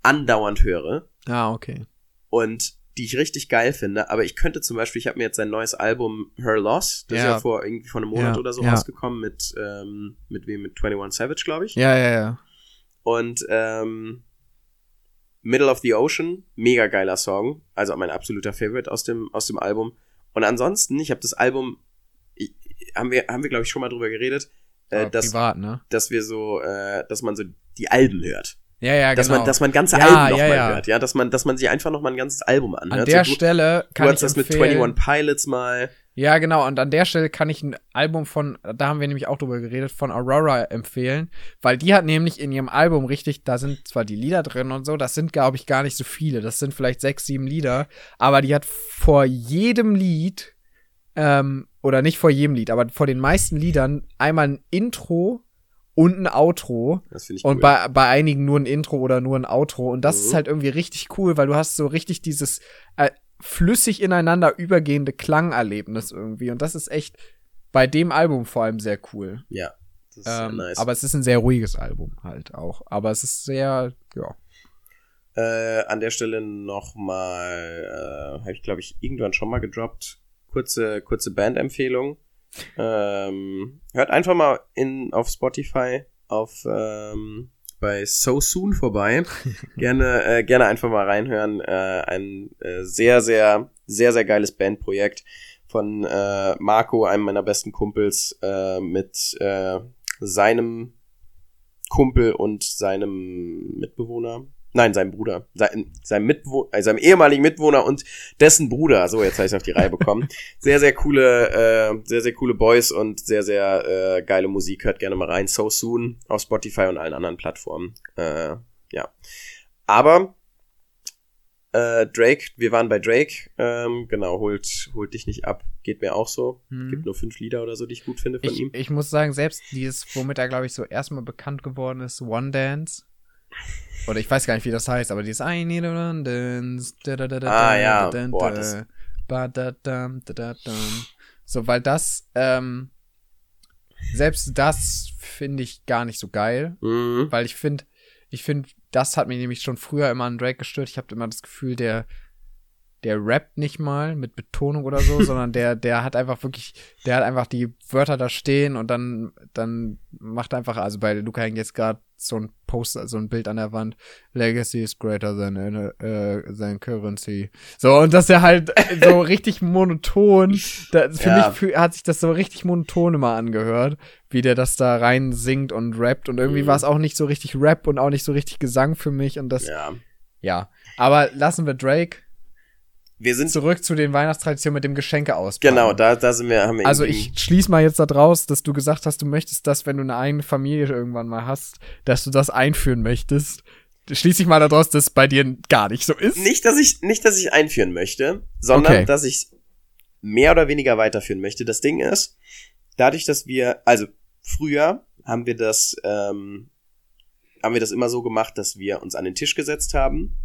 andauernd höre Ah, okay. und die ich richtig geil finde. Aber ich könnte zum Beispiel, ich habe mir jetzt sein neues Album Her Loss, das ist Ja. ja vor irgendwie vor einem Monat Ja, oder so ja. rausgekommen mit ähm, mit wem mit 21 Savage, glaube ich. Ja, ja, ja. Und ähm, Middle of the Ocean, mega geiler Song, also mein absoluter Favorite aus dem aus dem Album. Und ansonsten, ich habe das Album, ich, haben wir haben wir glaube ich schon mal drüber geredet, äh, dass privat, ne? dass wir so, äh, dass man so die Alben hört, Ja, ja, dass genau. man dass man ganze Ja, Alben ja, nochmal ja. hört, ja, dass man dass man sich einfach nochmal ein ganzes Album anhört. An der so, du, Stelle du kann ich hattest das mit empfehlen, 21 Pilots mal. Ja, genau. Und an der Stelle kann ich ein Album von, da haben wir nämlich auch drüber geredet, von Aurora empfehlen, weil die hat nämlich in ihrem Album richtig, da sind zwar die Lieder drin und so, das sind, glaube ich, gar nicht so viele. Das sind vielleicht sechs, sieben Lieder, aber die hat vor jedem Lied ähm, oder nicht vor jedem Lied, aber vor den meisten Liedern einmal ein Intro und ein Outro. Das finde ich Und cool. bei, bei einigen nur ein Intro oder nur ein Outro. Und das Mhm. ist halt irgendwie richtig cool, weil du hast so richtig dieses äh, flüssig ineinander übergehende Klangerlebnis irgendwie. Und das ist echt bei dem Album vor allem sehr cool. ja, das ist Ähm, nice. Aber es ist ein sehr ruhiges Album halt auch. Aber es ist sehr, ja. Äh, an der Stelle nochmal, äh, habe ich glaube ich irgendwann schon mal gedroppt. Kurze, kurze Bandempfehlung. Ähm, hört einfach mal in, auf Spotify auf ähm, bei So Soon vorbei. [laughs] gerne, äh, gerne einfach mal reinhören. Äh, ein äh, sehr, sehr, sehr, sehr geiles Bandprojekt von äh, Marco, einem meiner besten Kumpels, äh, mit äh, seinem Kumpel und seinem Mitbewohner. Nein, seinem Bruder. Sein, seinem, Mitwo äh, seinem ehemaligen Mitwohner und dessen Bruder. So, jetzt habe ich auf die Reihe bekommen. [laughs] Sehr, sehr coole, äh, sehr, sehr coole Boys und sehr, sehr äh, geile Musik. Hört gerne mal rein. So Soon auf Spotify und allen anderen Plattformen. Äh, ja. Aber äh, Drake, wir waren bei Drake. Ähm, genau, holt, holt dich nicht ab. Geht mir auch so. Mhm. Gibt nur fünf Lieder oder so, die ich gut finde von Ich, ihm. ich muss sagen, selbst dieses, womit er, glaube ich, so erstmal bekannt geworden ist, One Dance. Oder ich weiß gar nicht, wie das heißt, aber dieses I need a one dance. Da, da, da, da, Ah, ja. da, da, Boah, da, das-. So, weil das, ähm, selbst das finde ich gar nicht so geil. Mhm. Weil ich finde, ich finde, das hat mich nämlich schon früher immer an Drake gestört. Ich habe immer das Gefühl, der, der rappt nicht mal mit Betonung oder so, [laughs] sondern der, der hat einfach wirklich, der hat einfach die Wörter da stehen und dann, dann macht einfach, also bei Luca hängt jetzt gerade so ein Poster, so ein Bild an der Wand. Legacy is greater than, äh, than currency. So, und dass er halt [laughs] so richtig monoton, da, für Ja. mich fühl- hat sich das so richtig monoton immer angehört, wie der das da rein singt und rappt und irgendwie Mhm. war es auch nicht so richtig Rap und auch nicht so richtig Gesang für mich und das, Ja. ja. Aber lassen wir Drake Wir sind zurück zu den Weihnachtstraditionen mit dem Geschenke aus. Genau, da, da sind wir, haben wir Also ich schließ mal jetzt da draus, dass du gesagt hast, du möchtest das, wenn du eine eigene Familie irgendwann mal hast, dass du das einführen möchtest. Schließ ich mal daraus, dass es bei dir gar nicht so ist. nicht, dass ich, nicht, dass ich einführen möchte, sondern Okay. dass ich mehr oder weniger weiterführen möchte. Das Ding ist, dadurch, dass wir, also früher haben wir das, ähm, haben wir das immer so gemacht, dass wir uns an den Tisch gesetzt haben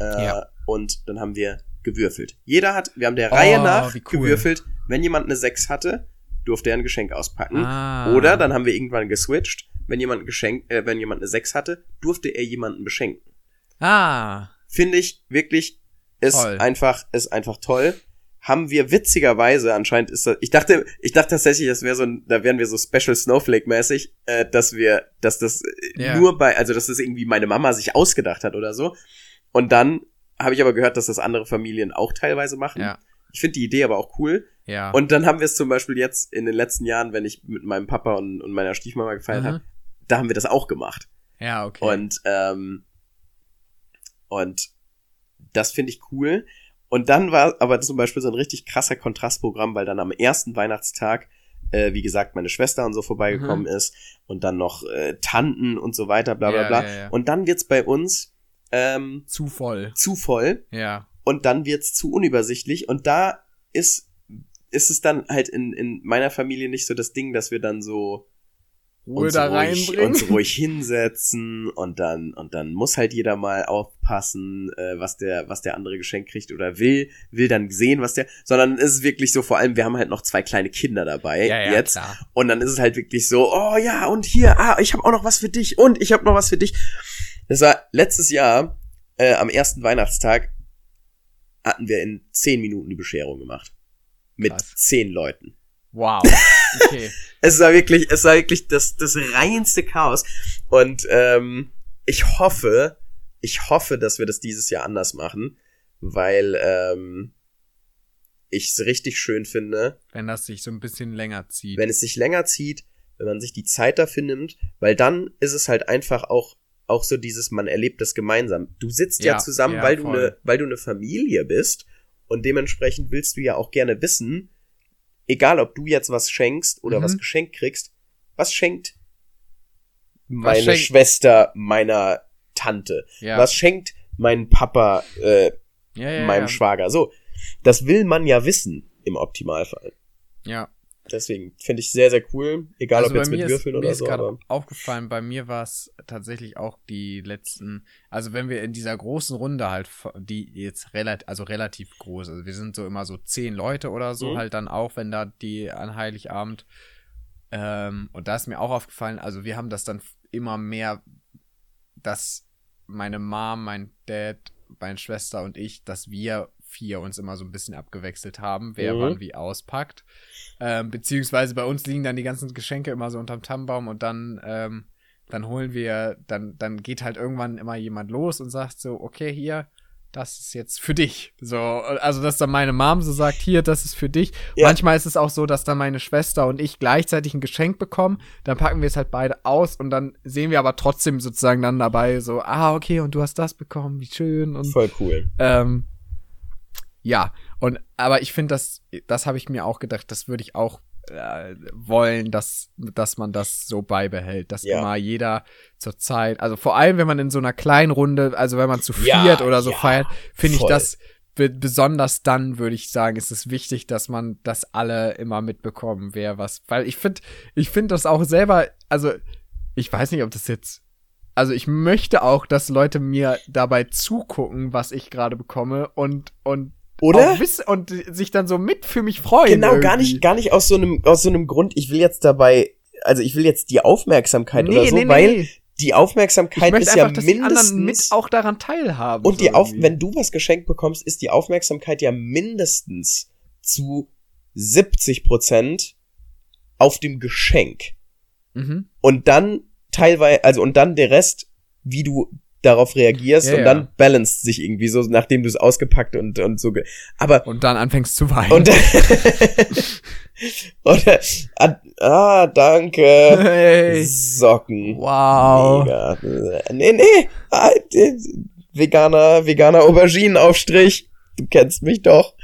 äh, Ja. und dann haben wir gewürfelt. Jeder hat, wir haben der Oh, Reihe nach wie cool. gewürfelt. Wenn jemand eine 6 hatte, durfte er ein Geschenk auspacken. Ah. Oder dann haben wir irgendwann geswitcht. Wenn jemand ein Geschenk, äh, wenn jemand eine 6 hatte, durfte er jemanden beschenken. Ah. Finde ich wirklich, ist Toll. einfach, ist einfach toll. Haben wir witzigerweise, anscheinend ist das, ich dachte, ich dachte tatsächlich, das wäre so da wären wir so Special Snowflake-mäßig, äh, dass wir, dass das äh, Ja. nur bei, also dass das irgendwie meine Mama sich ausgedacht hat oder so. Und dann habe ich aber gehört, dass das andere Familien auch teilweise machen. Ja. Ich finde die Idee aber auch cool. Ja. Und dann haben wir es zum Beispiel jetzt in den letzten Jahren, wenn ich mit meinem Papa und, und meiner Stiefmama gefeiert Mhm. habe, da haben wir das auch gemacht. ja, okay. Und, ähm, und das finde ich cool. Und dann war aber zum Beispiel so ein richtig krasser Kontrastprogramm, weil dann am ersten Weihnachtstag, äh, wie gesagt, meine Schwester und so vorbeigekommen ist und dann noch äh, Tanten und so weiter, bla bla Ja, bla. ja, ja. Und dann wird's bei uns ähm, zu voll. zu voll Ja. und dann wird's zu unübersichtlich und da ist ist es dann halt in, in meiner Familie nicht so das Ding, dass wir dann so Ruhe uns da ruhig, uns ruhig hinsetzen und dann und dann muss halt jeder mal aufpassen, äh, was der was der andere geschenkt kriegt oder will will dann sehen, was der, sondern es ist wirklich so vor allem wir haben halt noch zwei kleine Kinder dabei Ja, ja, jetzt klar. und dann ist es halt wirklich so, oh ja und hier, ah ich habe auch noch was für dich und ich habe noch was für dich. Das war letztes Jahr äh, am ersten Weihnachtstag hatten wir in zehn Minuten die Bescherung gemacht mit Krass. zehn Leuten. Wow. Okay. [laughs] Es war wirklich, es war wirklich das, das reinste Chaos. Und ähm, ich hoffe, ich hoffe, dass wir das dieses Jahr anders machen, weil ähm, ich es richtig schön finde, Wenn das sich so ein bisschen länger zieht. wenn es sich länger zieht, wenn man sich die Zeit dafür nimmt, weil dann ist es halt einfach auch auch so dieses, man erlebt das gemeinsam. Du sitzt ja, Ja, zusammen, ja, weil du eine, weil du eine Familie bist und dementsprechend willst du ja auch gerne wissen, egal ob du jetzt was schenkst oder Mhm. was geschenkt kriegst, was schenkt Was meine schenkt- Schwester meiner Tante? ja. Was schenkt mein Papa äh, meinem. Schwager? So, das will man ja wissen im Optimalfall. Ja. Deswegen finde ich sehr, sehr cool. Egal also ob jetzt mit Würfeln ist, oder mir ist so. gerade aufgefallen, bei mir war es tatsächlich auch die letzten, also wenn wir in dieser großen Runde halt, die jetzt relativ, also relativ groß, also wir sind so immer so zehn Leute oder so, Mhm. halt dann auch, wenn da die an Heiligabend, ähm, und da ist mir auch aufgefallen, also wir haben das dann immer mehr, dass meine Mom, mein Dad, meine Schwester und ich, dass wir vier uns immer so ein bisschen abgewechselt haben, wer Mhm. wann wie auspackt. Ähm, beziehungsweise bei uns liegen dann die ganzen Geschenke immer so unterm Tannenbaum und dann, ähm, dann holen wir, dann, dann geht halt irgendwann immer jemand los und sagt so, okay, hier, das ist jetzt für dich. So, also dass dann meine Mom so sagt, hier, das ist für dich. Ja. Manchmal ist es auch so, dass dann meine Schwester und ich gleichzeitig ein Geschenk bekommen, dann packen wir es halt beide aus und dann sehen wir aber trotzdem sozusagen dann dabei so, ah, okay, und du hast das bekommen, wie schön und voll cool. ähm, ja, und aber ich finde, das, das habe ich mir auch gedacht, das würde ich auch äh, wollen, dass, dass man das so beibehält, dass Ja. immer jeder zur Zeit, also vor allem, wenn man in so einer kleinen Runde, also wenn man zu Ja, viert oder so ja, feiert, finde ich das be besonders dann, würde ich sagen, ist es wichtig, dass man das alle immer mitbekommen, wer was, weil ich finde, ich finde das auch selber, also ich weiß nicht, ob das jetzt also ich möchte auch, dass Leute mir dabei zugucken, was ich gerade bekomme und und Oder? wissen und sich dann so mit für mich freuen. Genau, gar irgendwie. nicht, gar nicht aus so einem, aus so einem Grund, ich will jetzt dabei, also ich will jetzt die Aufmerksamkeit oder so, weil die Ich Aufmerksamkeit ist ja einfach, dass die anderen mit mindestens auch daran teilhaben. und so die Auf, wenn du was geschenkt bekommst, ist die Aufmerksamkeit ja mindestens zu 70 Prozent auf dem Geschenk. mhm. Und dann teilweise, also und dann der Rest, wie du darauf reagierst Ja, und ja. dann balanced sich irgendwie so, nachdem du es ausgepackt und, und so, ge aber und dann anfängst zu weinen. und oder [laughs] ah, ah danke hey. Socken Wow. Mega. Nee, nee. Ah, äh, Veganer, veganer Auberginenaufstrich. Du kennst mich doch.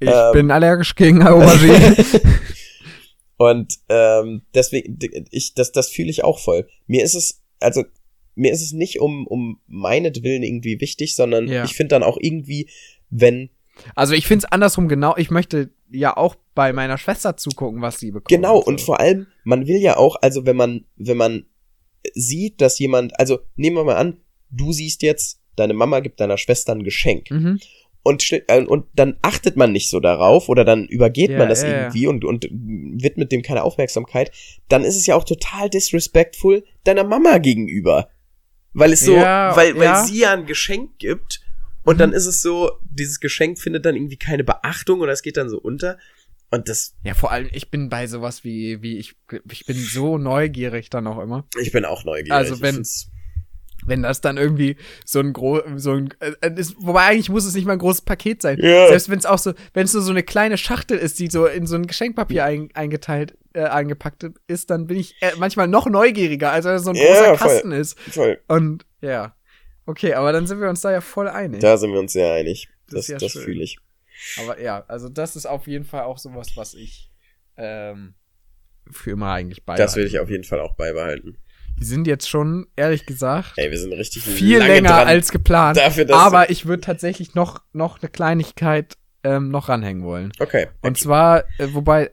Ich Ähm. bin allergisch gegen Aubergine. [laughs] Und ähm, deswegen, ich, das, das fühle ich auch voll. Mir ist es, also mir ist es nicht um, um meinetwillen irgendwie wichtig, sondern Ja. ich finde dann auch irgendwie, wenn, also ich finde es andersrum genau. Ich möchte ja auch bei meiner Schwester zugucken, was sie bekommt. genau, und vor allem, man will ja auch, also wenn man, wenn man sieht, dass jemand, also nehmen wir mal an, du siehst jetzt, deine Mama gibt deiner Schwester ein Geschenk. Mhm. und, äh, und dann achtet man nicht so darauf oder dann übergeht Ja, man das ja. irgendwie und, und widmet dem keine Aufmerksamkeit, dann ist es ja auch total disrespectful deiner Mama gegenüber. Weil es so, Ja, weil, weil ja. sie ja ein Geschenk gibt und Mhm. dann ist es so, dieses Geschenk findet dann irgendwie keine Beachtung oder es geht dann so unter. Und das, Ja, vor allem, ich bin bei sowas wie, wie ich, ich bin so neugierig dann auch immer. ich bin auch neugierig. Also wenn- Wenn das dann irgendwie so ein gro so ein äh, ist, wobei eigentlich muss es nicht mal ein großes Paket sein. Ja. Selbst wenn es auch so, wenn es nur so eine kleine Schachtel ist, die so in so ein Geschenkpapier ein, eingeteilt, äh, eingepackt ist, dann bin ich äh, manchmal noch neugieriger, als wenn es so ein Ja, großer voll. Kasten ist. voll, Und ja. Okay, aber dann sind wir uns da ja voll einig. da sind wir uns sehr einig. Das Das, ist ja das fühle ich. Aber ja, also das ist auf jeden Fall auch sowas, was ich ähm, für immer eigentlich beibehalten. Das will ich auf jeden Fall auch beibehalten. Die sind jetzt schon, ehrlich gesagt, Ey, wir sind richtig viel länger als geplant. Dafür, aber ich würde tatsächlich noch, noch eine Kleinigkeit ähm, noch ranhängen wollen. Okay. Und zwar, äh, wobei,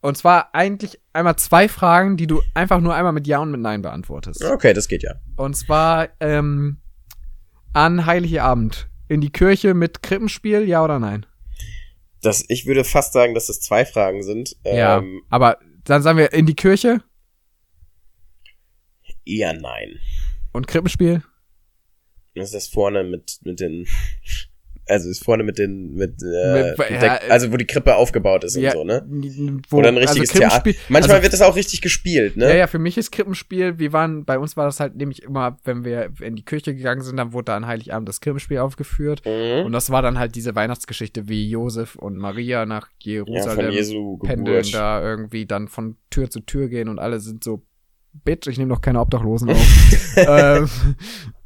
und zwar eigentlich einmal zwei Fragen, die du einfach nur einmal mit Ja und mit Nein beantwortest. Okay, das geht ja. Und zwar ähm, an Heiligabend in die Kirche mit Krippenspiel, ja oder nein? Das, ich würde fast sagen, dass das zwei Fragen sind. ja. Ähm, Aber dann sagen wir in die Kirche Eher nein. und Krippenspiel. Das ist das vorne mit, mit den, also ist vorne mit den, mit, äh, Mit- mit ja, der, also wo die Krippe aufgebaut ist und so, ne? Wo, Oder ein richtiges also Theater. Manchmal also, wird das auch richtig gespielt, ne? Ja, ja, für mich ist Krippenspiel, wir waren, bei uns war das halt nämlich immer, wenn wir in die Kirche gegangen sind, dann wurde da an Heiligabend das Krippenspiel aufgeführt. Mhm. Und das war dann halt diese Weihnachtsgeschichte, wie Josef und Maria nach Ja, Jerusalem Jesu pendeln, da irgendwie dann von Tür zu Tür gehen und alle sind so, Bitch, ich nehme noch keine Obdachlosen auf. [laughs] ähm,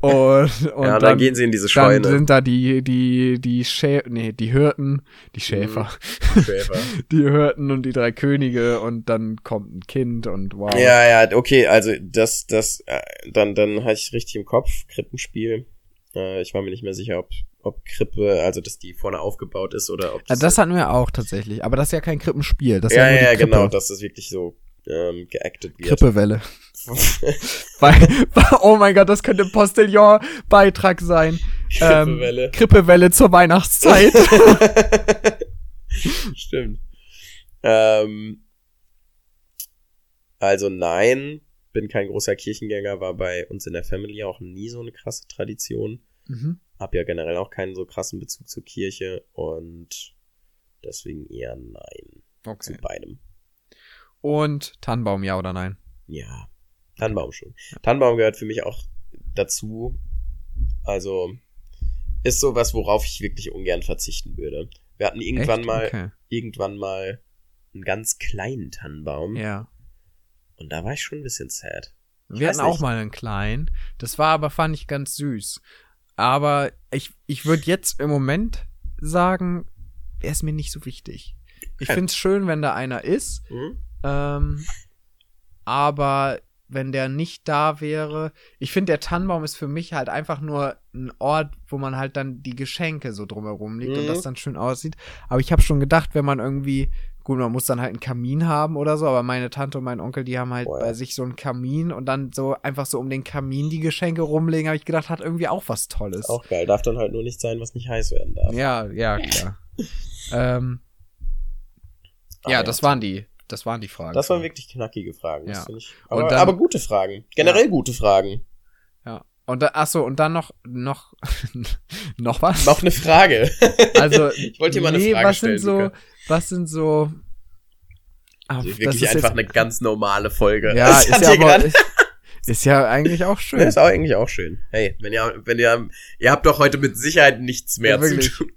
und, und ja, dann, dann, gehen sie in diese dann Scheune. sind da die, die, die Schä nee, die Hirten, die Schäfer, Schäfer. [laughs] die Hirten und die drei Könige und dann kommt ein Kind und wow. Ja, ja, okay, also das, das, äh, dann, dann hatte ich richtig im Kopf, Krippenspiel. Äh, ich war mir nicht mehr sicher, ob, ob Krippe, also dass die vorne aufgebaut ist oder ob das, das hatten wir auch tatsächlich, aber das ist ja kein Krippenspiel, das ist ja, ja, nur ja, genau, dass das wirklich so ähm, geactet wird. Krippewelle. Oh mein Gott, das könnte ein Postillon-Beitrag sein. Krippewelle. Ähm, Krippewelle zur Weihnachtszeit. [laughs] Stimmt. Ähm, also nein, bin kein großer Kirchengänger, war bei uns in der Family auch nie so eine krasse Tradition. mhm. Hab ja generell auch keinen so krassen Bezug zur Kirche und deswegen eher nein Okay. zu beidem. Und Tannenbaum, ja oder nein? Ja, Tannenbaum schon. Tannenbaum gehört für mich auch dazu. Also ist sowas, worauf ich wirklich ungern verzichten würde. Wir hatten irgendwann Echt? mal, Okay. irgendwann mal einen ganz kleinen Tannenbaum Ja. und da war ich schon ein bisschen sad. Ich Wir hatten auch nicht. mal einen kleinen. Das war aber, fand ich ganz süß. Aber ich, ich würde jetzt im Moment sagen, er ist mir nicht so wichtig. Ich Okay. [laughs] find's schön, wenn da einer ist. Hm? Ähm, aber wenn der nicht da wäre, ich finde, der Tannenbaum ist für mich halt einfach nur ein Ort, wo man halt dann die Geschenke so drumherum liegt und Mhm. das dann schön aussieht. Aber ich habe schon gedacht, wenn man irgendwie, gut, man muss dann halt einen Kamin haben oder so, aber meine Tante und mein Onkel, die haben halt Boah, bei sich so einen Kamin und dann so einfach so um den Kamin die Geschenke rumlegen, habe ich gedacht, hat irgendwie auch was Tolles. Auch geil. Darf dann halt nur nicht sein, was nicht heiß werden darf. Ja, ja, klar. [laughs] ähm, Ah, ja, das waren die, das waren die Fragen. Das waren wirklich knackige Fragen. Ja. finde ich. Und Aber, dann- aber gute Fragen. Generell gute Fragen. Ja. Und da, ach so, und dann noch, noch, [laughs] noch was? Noch eine Frage. Also, [laughs] Ich wollte dir mal eine Frage was stellen, Sind so, Luca. was sind so, Ah, Also das wirklich ist einfach jetzt, eine ganz normale Folge. ja, Das ist ja, aber, ist, ist ja eigentlich auch [laughs] schön. Ja, ist auch eigentlich auch schön. Hey, wenn ihr, wenn ihr, ihr habt doch heute mit Sicherheit nichts mehr Ja, zu tun.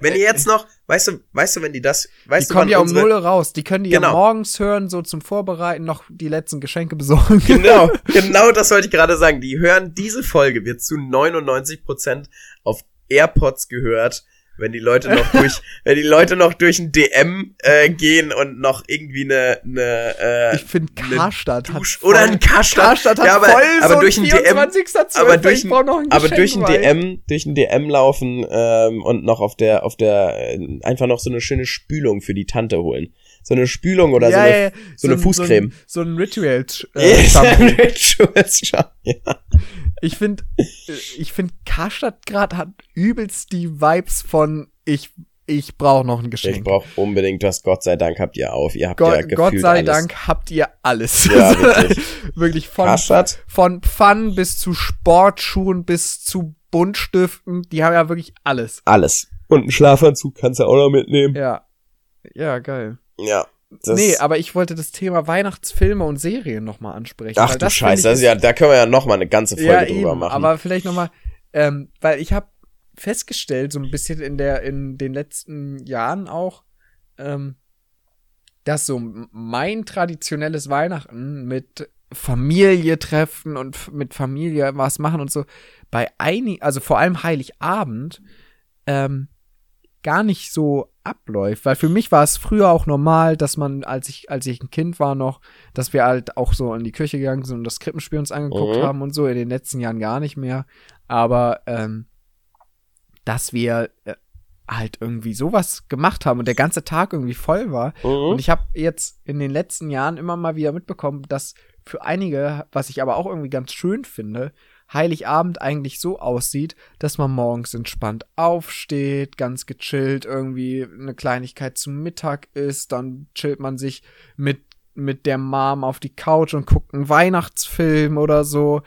Wenn ihr jetzt noch, weißt du, weißt du, wenn die das, die weißt du, kommen ja um null raus. Die können die ja Genau. morgens hören, so zum Vorbereiten, noch die letzten Geschenke besorgen. Genau, [laughs] genau das wollte ich gerade sagen. Die hören diese Folge wird zu 99% auf AirPods gehört, wenn die Leute noch durch, [laughs] wenn die Leute noch durch ein DM äh, gehen und noch irgendwie eine, eine äh, Ich finde, eine Karstadt hat Dusch voll, oder ein Karstadt. Karstadt hat Ja, aber- voll aber so durch ein DM 24. aber durch ein- ein aber durch ein. DM, durch ein DM laufen ähm, und noch auf der, auf der, äh, einfach noch so eine schöne Spülung für die Tante holen. So eine Spülung oder so ja, eine, ja, ja. so eine Fußcreme. So ein, so ein Ritual. Äh, [laughs] ja. Ich finde, ich finde, Karstadt gerade hat übelst die Vibes von ich, ich brauche noch ein Geschenk. Ich brauche unbedingt was. Gott sei Dank habt ihr auf. Ihr habt ja Gott, gefühlt Gott sei alles. Dank habt ihr alles. Ja, [laughs] wirklich. wirklich von, von Pfannen bis zu Sportschuhen bis zu Buntstiften. Die haben ja wirklich alles. Alles. Und einen Schlafanzug kannst du auch noch mitnehmen. Ja. Ja, geil. Ja. Das, nee, aber ich wollte das Thema Weihnachtsfilme und Serien nochmal ansprechen. ach du das Scheiße, ich ist ja, da können wir ja noch mal eine ganze Folge ja, drüber eben, machen. aber vielleicht noch mal, ähm, weil ich habe festgestellt, so ein bisschen in der in den letzten Jahren auch, ähm, dass so mein traditionelles Weihnachten mit Familie treffen und mit Familie was machen und so bei einigen, also vor allem Heiligabend, ähm, gar nicht so abläuft, weil für mich war es früher auch normal, dass man, als ich, als ich ein Kind war noch, dass wir halt auch so in die Küche gegangen sind und das Krippenspiel uns angeguckt Mhm. haben und so, in den letzten Jahren gar nicht mehr. Aber ähm, dass wir äh, halt irgendwie sowas gemacht haben und der ganze Tag irgendwie voll war. Mhm. Und ich habe jetzt in den letzten Jahren immer mal wieder mitbekommen, dass für einige, was ich aber auch irgendwie ganz schön finde, Heiligabend eigentlich so aussieht, dass man morgens entspannt aufsteht, ganz gechillt irgendwie eine Kleinigkeit zum Mittag isst, dann chillt man sich mit mit der Mom auf die Couch und guckt einen Weihnachtsfilm oder so.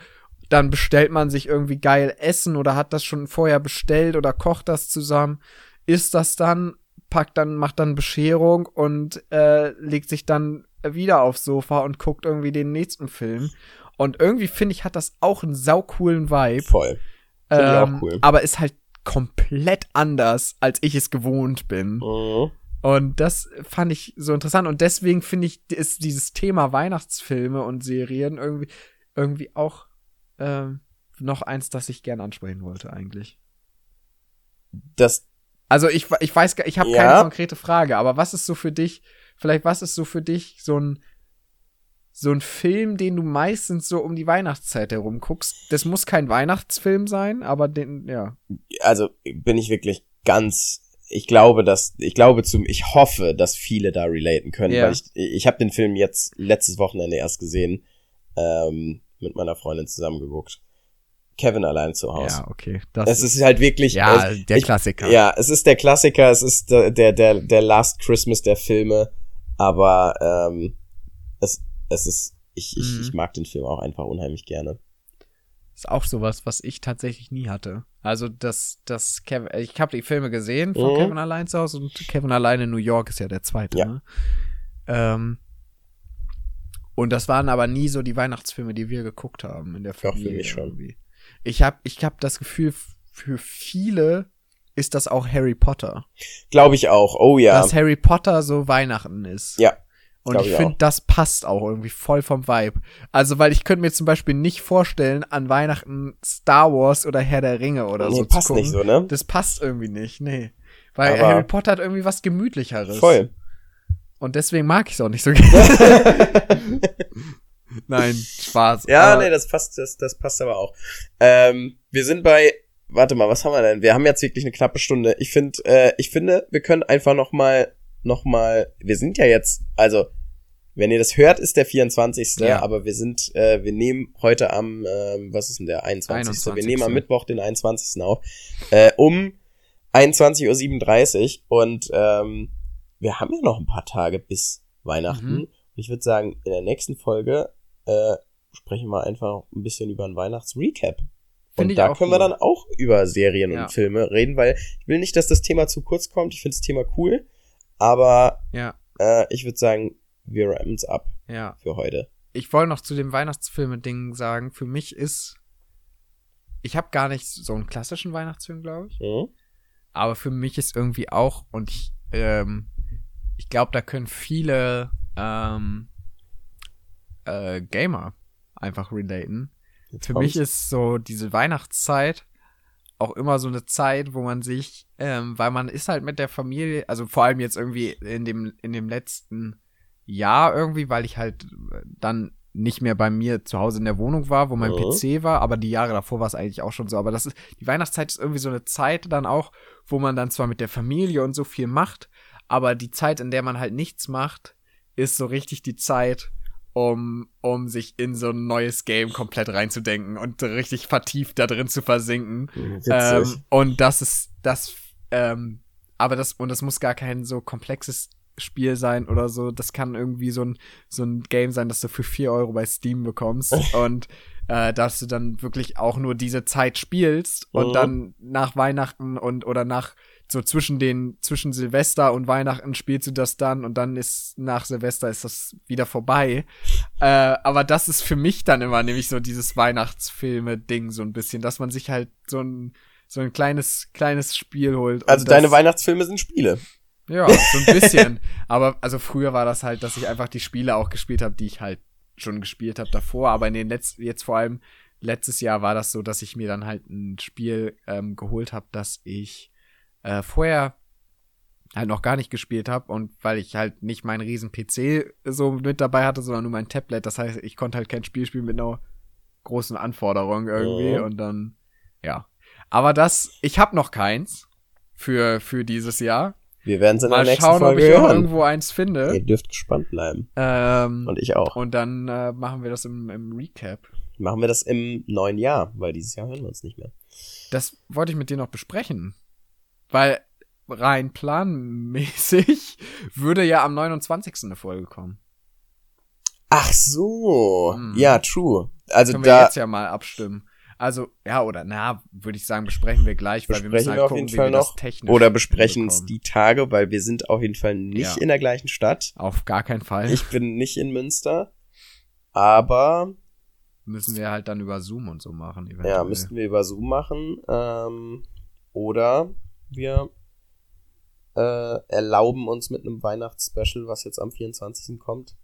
Dann bestellt man sich irgendwie geil Essen oder hat das schon vorher bestellt oder kocht das zusammen, isst das dann, packt dann, macht dann Bescherung und äh, legt sich dann wieder aufs Sofa und guckt irgendwie den nächsten Film. Und irgendwie finde ich, hat das auch einen saucoolen Vibe. Voll. Auch cool. Aber ist halt komplett anders, als ich es gewohnt bin. Mhm. Und das fand ich so interessant. Und deswegen finde ich, ist dieses Thema Weihnachtsfilme und Serien irgendwie, irgendwie auch ähm, noch eins, das ich gern ansprechen wollte, eigentlich. Das, Also ich, ich weiß gar, ich habe Ja. keine konkrete Frage, aber was ist so für dich, vielleicht was ist so für dich so ein so ein Film, den du meistens so um die Weihnachtszeit herum guckst. Das muss kein Weihnachtsfilm sein, aber den, ja. Also bin ich wirklich ganz. Ich glaube, dass ich glaube zum, ich hoffe, dass viele da relaten können, Ja. weil ich ich habe den Film jetzt letztes Wochenende erst gesehen, ähm, mit meiner Freundin zusammen geguckt. Kevin allein zu Hause. Ja, okay. Das Es ist halt wirklich. ja, es, der ich, Klassiker. Ja, es ist der Klassiker, es ist der, der, der, der Last Christmas der Filme, aber ähm, es, es ist, ich, ich, Mhm. ich mag den Film auch einfach unheimlich gerne. Ist auch sowas, was ich tatsächlich nie hatte. Also das, das Kevin, ich habe die Filme gesehen von Mhm. Kevin allein zu Hause und Kevin allein in New York ist ja der zweite. Ja. Ne? Ähm, und das waren aber nie so die Weihnachtsfilme, die wir geguckt haben in der für Familie. mich schon. irgendwie. Ich habe, ich hab das Gefühl, für viele ist das auch Harry Potter, Glaube ich auch. Oh ja. dass Harry Potter so Weihnachten ist. Ja. Und ich ich finde, das passt auch irgendwie voll vom Vibe. Also, weil ich könnte mir zum Beispiel nicht vorstellen, an Weihnachten Star Wars oder Herr der Ringe oder nee, so passt zu gucken. nicht so, ne? Das passt irgendwie nicht, nee. Weil Aber- Harry Potter hat irgendwie was Gemütlicheres. Voll. Und deswegen mag ich es auch nicht so gerne. [laughs] Nein, Spaß. Ja, Aber- nee, das passt, das, das passt aber auch. Ähm, wir sind bei, warte mal, was haben wir denn? Wir haben jetzt wirklich eine knappe Stunde. Ich finde, äh, ich finde, wir können einfach noch mal, noch mal, wir sind ja jetzt, also, wenn ihr das hört, ist der 24. Ja. Aber wir sind, äh, wir nehmen heute am, ähm, was ist denn der 21. Wir 21.. nehmen am Mittwoch den 21. auf, äh, um 21.37 Uhr und ähm, wir haben ja noch ein paar Tage bis Weihnachten. Mhm. Und ich würde sagen, in der nächsten Folge äh, sprechen wir einfach ein bisschen über ein Weihnachtsrecap. Und da können wir cool. dann auch über Serien Ja. und Filme reden, weil ich will nicht, dass das Thema zu kurz kommt. Ich finde das Thema cool, aber Ja, äh, ich würde sagen, wir rammen es ab ja. für heute. Ich wollte noch zu dem Weihnachtsfilme-Ding sagen, für mich ist, ich habe gar nicht so einen klassischen Weihnachtsfilm, glaube ich. Mhm. Aber für mich ist irgendwie auch, und ich, ähm, ich glaube, da können viele ähm, äh, Gamer einfach relaten. Jetzt Für mich ist so diese Weihnachtszeit auch immer so eine Zeit, wo man sich, ähm, weil man ist halt mit der Familie, also vor allem jetzt irgendwie in dem, in dem letzten Jahr irgendwie, weil ich halt äh, dann nicht mehr bei mir zu Hause in der Wohnung war, wo mein Mhm. PC war, aber die Jahre davor war es eigentlich auch schon so. Aber das ist, die Weihnachtszeit ist irgendwie so eine Zeit dann auch, wo man dann zwar mit der Familie und so viel macht, aber die Zeit, in der man halt nichts macht, ist so richtig die Zeit, um, um sich in so ein neues Game komplett reinzudenken und richtig vertieft da drin zu versinken. Ähm, und das ist das, ähm, aber das, und das muss gar kein so komplexes Spiel sein oder so. Das kann irgendwie so ein, so ein Game sein, das du für 4 Euro bei Steam bekommst [laughs] und äh, dass du dann wirklich auch nur diese Zeit spielst und Mhm. dann nach Weihnachten und oder nach so zwischen den zwischen Silvester und Weihnachten spielst du das dann und dann ist nach Silvester ist das wieder vorbei. Äh, aber das ist für mich dann immer nämlich so dieses Weihnachtsfilme-Ding so ein bisschen, dass man sich halt so ein so ein kleines kleines Spiel holt. also deine Weihnachtsfilme sind Spiele. ja, so ein bisschen. aber also früher war das halt, dass ich einfach die Spiele auch gespielt habe, die ich halt schon gespielt habe davor. Aber in den letzten, jetzt vor allem letztes Jahr war das so, dass ich mir dann halt ein Spiel ähm, geholt habe, das ich äh, vorher halt noch gar nicht gespielt habe und weil ich halt nicht meinen riesen PC so mit dabei hatte, sondern nur mein Tablet. Das heißt, ich konnte halt kein Spiel spielen mit einer großen Anforderung irgendwie Mhm. und dann ja. Aber das, ich habe noch keins für für dieses Jahr. Wir werden es in Mal der nächsten schauen, ob Folge ich noch hören. irgendwo eins finde. Ihr dürft gespannt bleiben. Ähm, Und ich auch. und dann äh, machen wir das im, im Recap. Machen wir das im neuen Jahr, weil dieses Jahr hören wir uns nicht mehr. Das wollte ich mit dir noch besprechen. Weil rein planmäßig [laughs] würde ja am 29. eine Folge kommen. Ach so. Hm. Ja, true. Also Können wir da jetzt ja mal abstimmen. Also, ja, oder na, würde ich sagen, besprechen wir gleich, weil wir müssen besprechen halt wir auf gucken, jeden wie Fall wir das noch. technisch Oder besprechen es die Tage, weil wir sind auf jeden Fall nicht Ja. in der gleichen Stadt. Auf gar keinen Fall. Ich bin nicht in Münster. Aber müssen wir halt dann über Zoom und so machen. Eventuell. ja, müssten wir über Zoom machen. Ähm, oder wir äh, erlauben uns mit einem Weihnachtsspecial, was jetzt am 24. kommt,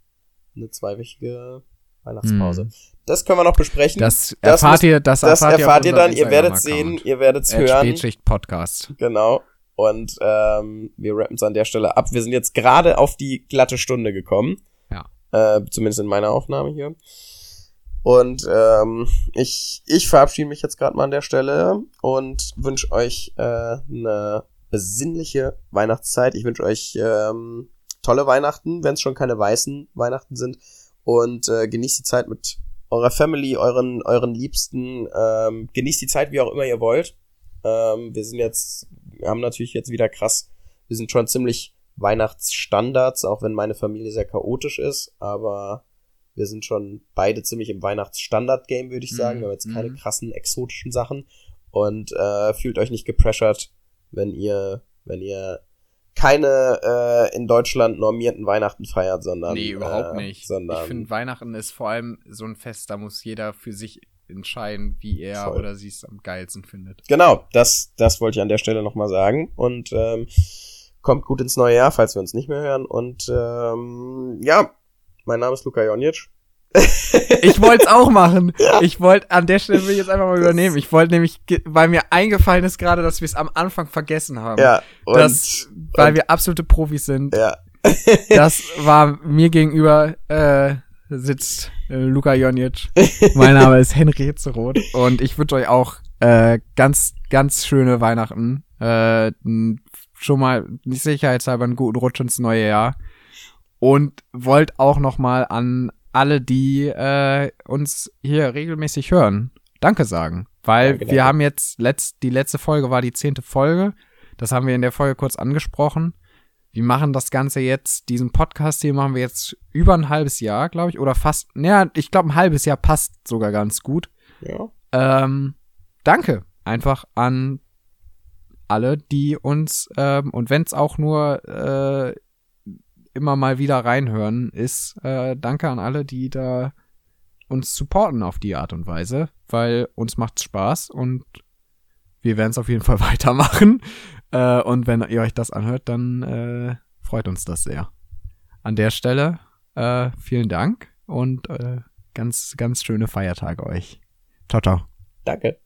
eine zweiwöchige Weihnachtspause. Hm. Das können wir noch besprechen. Das Das erfahrt ihr, das das erfahrt, erfahrt ihr dann, ihr werdet sehen, ihr werdet es hören. Spätschicht Podcast. Genau. Und ähm, wir rappen es an der Stelle ab. Wir sind jetzt gerade auf die glatte Stunde gekommen. Ja. Äh, zumindest in meiner Aufnahme hier. Und ähm, ich, ich verabschiede mich jetzt gerade mal an der Stelle und wünsche euch äh, eine besinnliche Weihnachtszeit. Ich wünsche euch ähm, tolle Weihnachten, wenn es schon keine weißen Weihnachten sind. Und äh, genießt die Zeit mit eurer Family, euren, euren Liebsten. Ähm, genießt die Zeit, wie auch immer ihr wollt. Ähm, wir sind jetzt, wir haben natürlich jetzt wieder krass, wir sind schon ziemlich Weihnachtsstandards, auch wenn meine Familie sehr chaotisch ist, aber wir sind schon beide ziemlich im Weihnachtsstandard-Game, würde ich sagen. Mhm. Wir haben jetzt keine mhm. krassen exotischen Sachen und äh, fühlt euch nicht gepressured, wenn ihr, wenn ihr keine äh, in Deutschland normierten Weihnachten feiert, sondern. Nee, überhaupt äh, nicht. Sondern ich finde, Weihnachten ist vor allem so ein Fest, da muss jeder für sich entscheiden, wie er voll. oder sie es am geilsten findet. Genau, das, das wollte ich an der Stelle nochmal sagen. Und ähm, kommt gut ins neue Jahr, falls wir uns nicht mehr hören. Und ähm, ja, mein Name ist Luka Jonic. ich wollte es auch machen. Ja. Ich wollte an der Stelle will ich jetzt einfach mal übernehmen. Ich wollte nämlich, weil mir eingefallen ist gerade, dass wir es am Anfang vergessen haben. Ja. Und, dass, weil und, wir absolute Profis sind. Ja. [laughs] das war mir gegenüber äh, sitzt äh, Luka Jonic. mein Name ist Henry Hitzeroth und ich wünsche euch auch äh, ganz, ganz schöne Weihnachten. Äh, schon mal nicht sicherheitshalber einen guten Rutsch ins neue Jahr. Und wollt auch noch mal an alle, die äh, uns hier regelmäßig hören, Danke sagen. Weil danke, wir danke. haben jetzt, letzt, die letzte Folge war die zehnte Folge. Das haben wir in der Folge kurz angesprochen. Wir machen das Ganze jetzt, diesen Podcast hier machen wir jetzt über ein halbes Jahr, glaube ich. Oder fast, naja, ich glaube, ein halbes Jahr passt sogar ganz gut. Ja. Ähm, danke einfach an alle, die uns, ähm, und wenn es auch nur äh, immer mal wieder reinhören, ist äh, danke an alle, die da uns supporten auf die Art und Weise, weil uns macht's Spaß und wir werden es auf jeden Fall [laughs] weitermachen. Äh, und wenn ihr euch das anhört, dann äh, freut uns das sehr. An der Stelle äh, vielen Dank und äh, ganz, ganz schöne Feiertage euch. Ciao, ciao. Danke.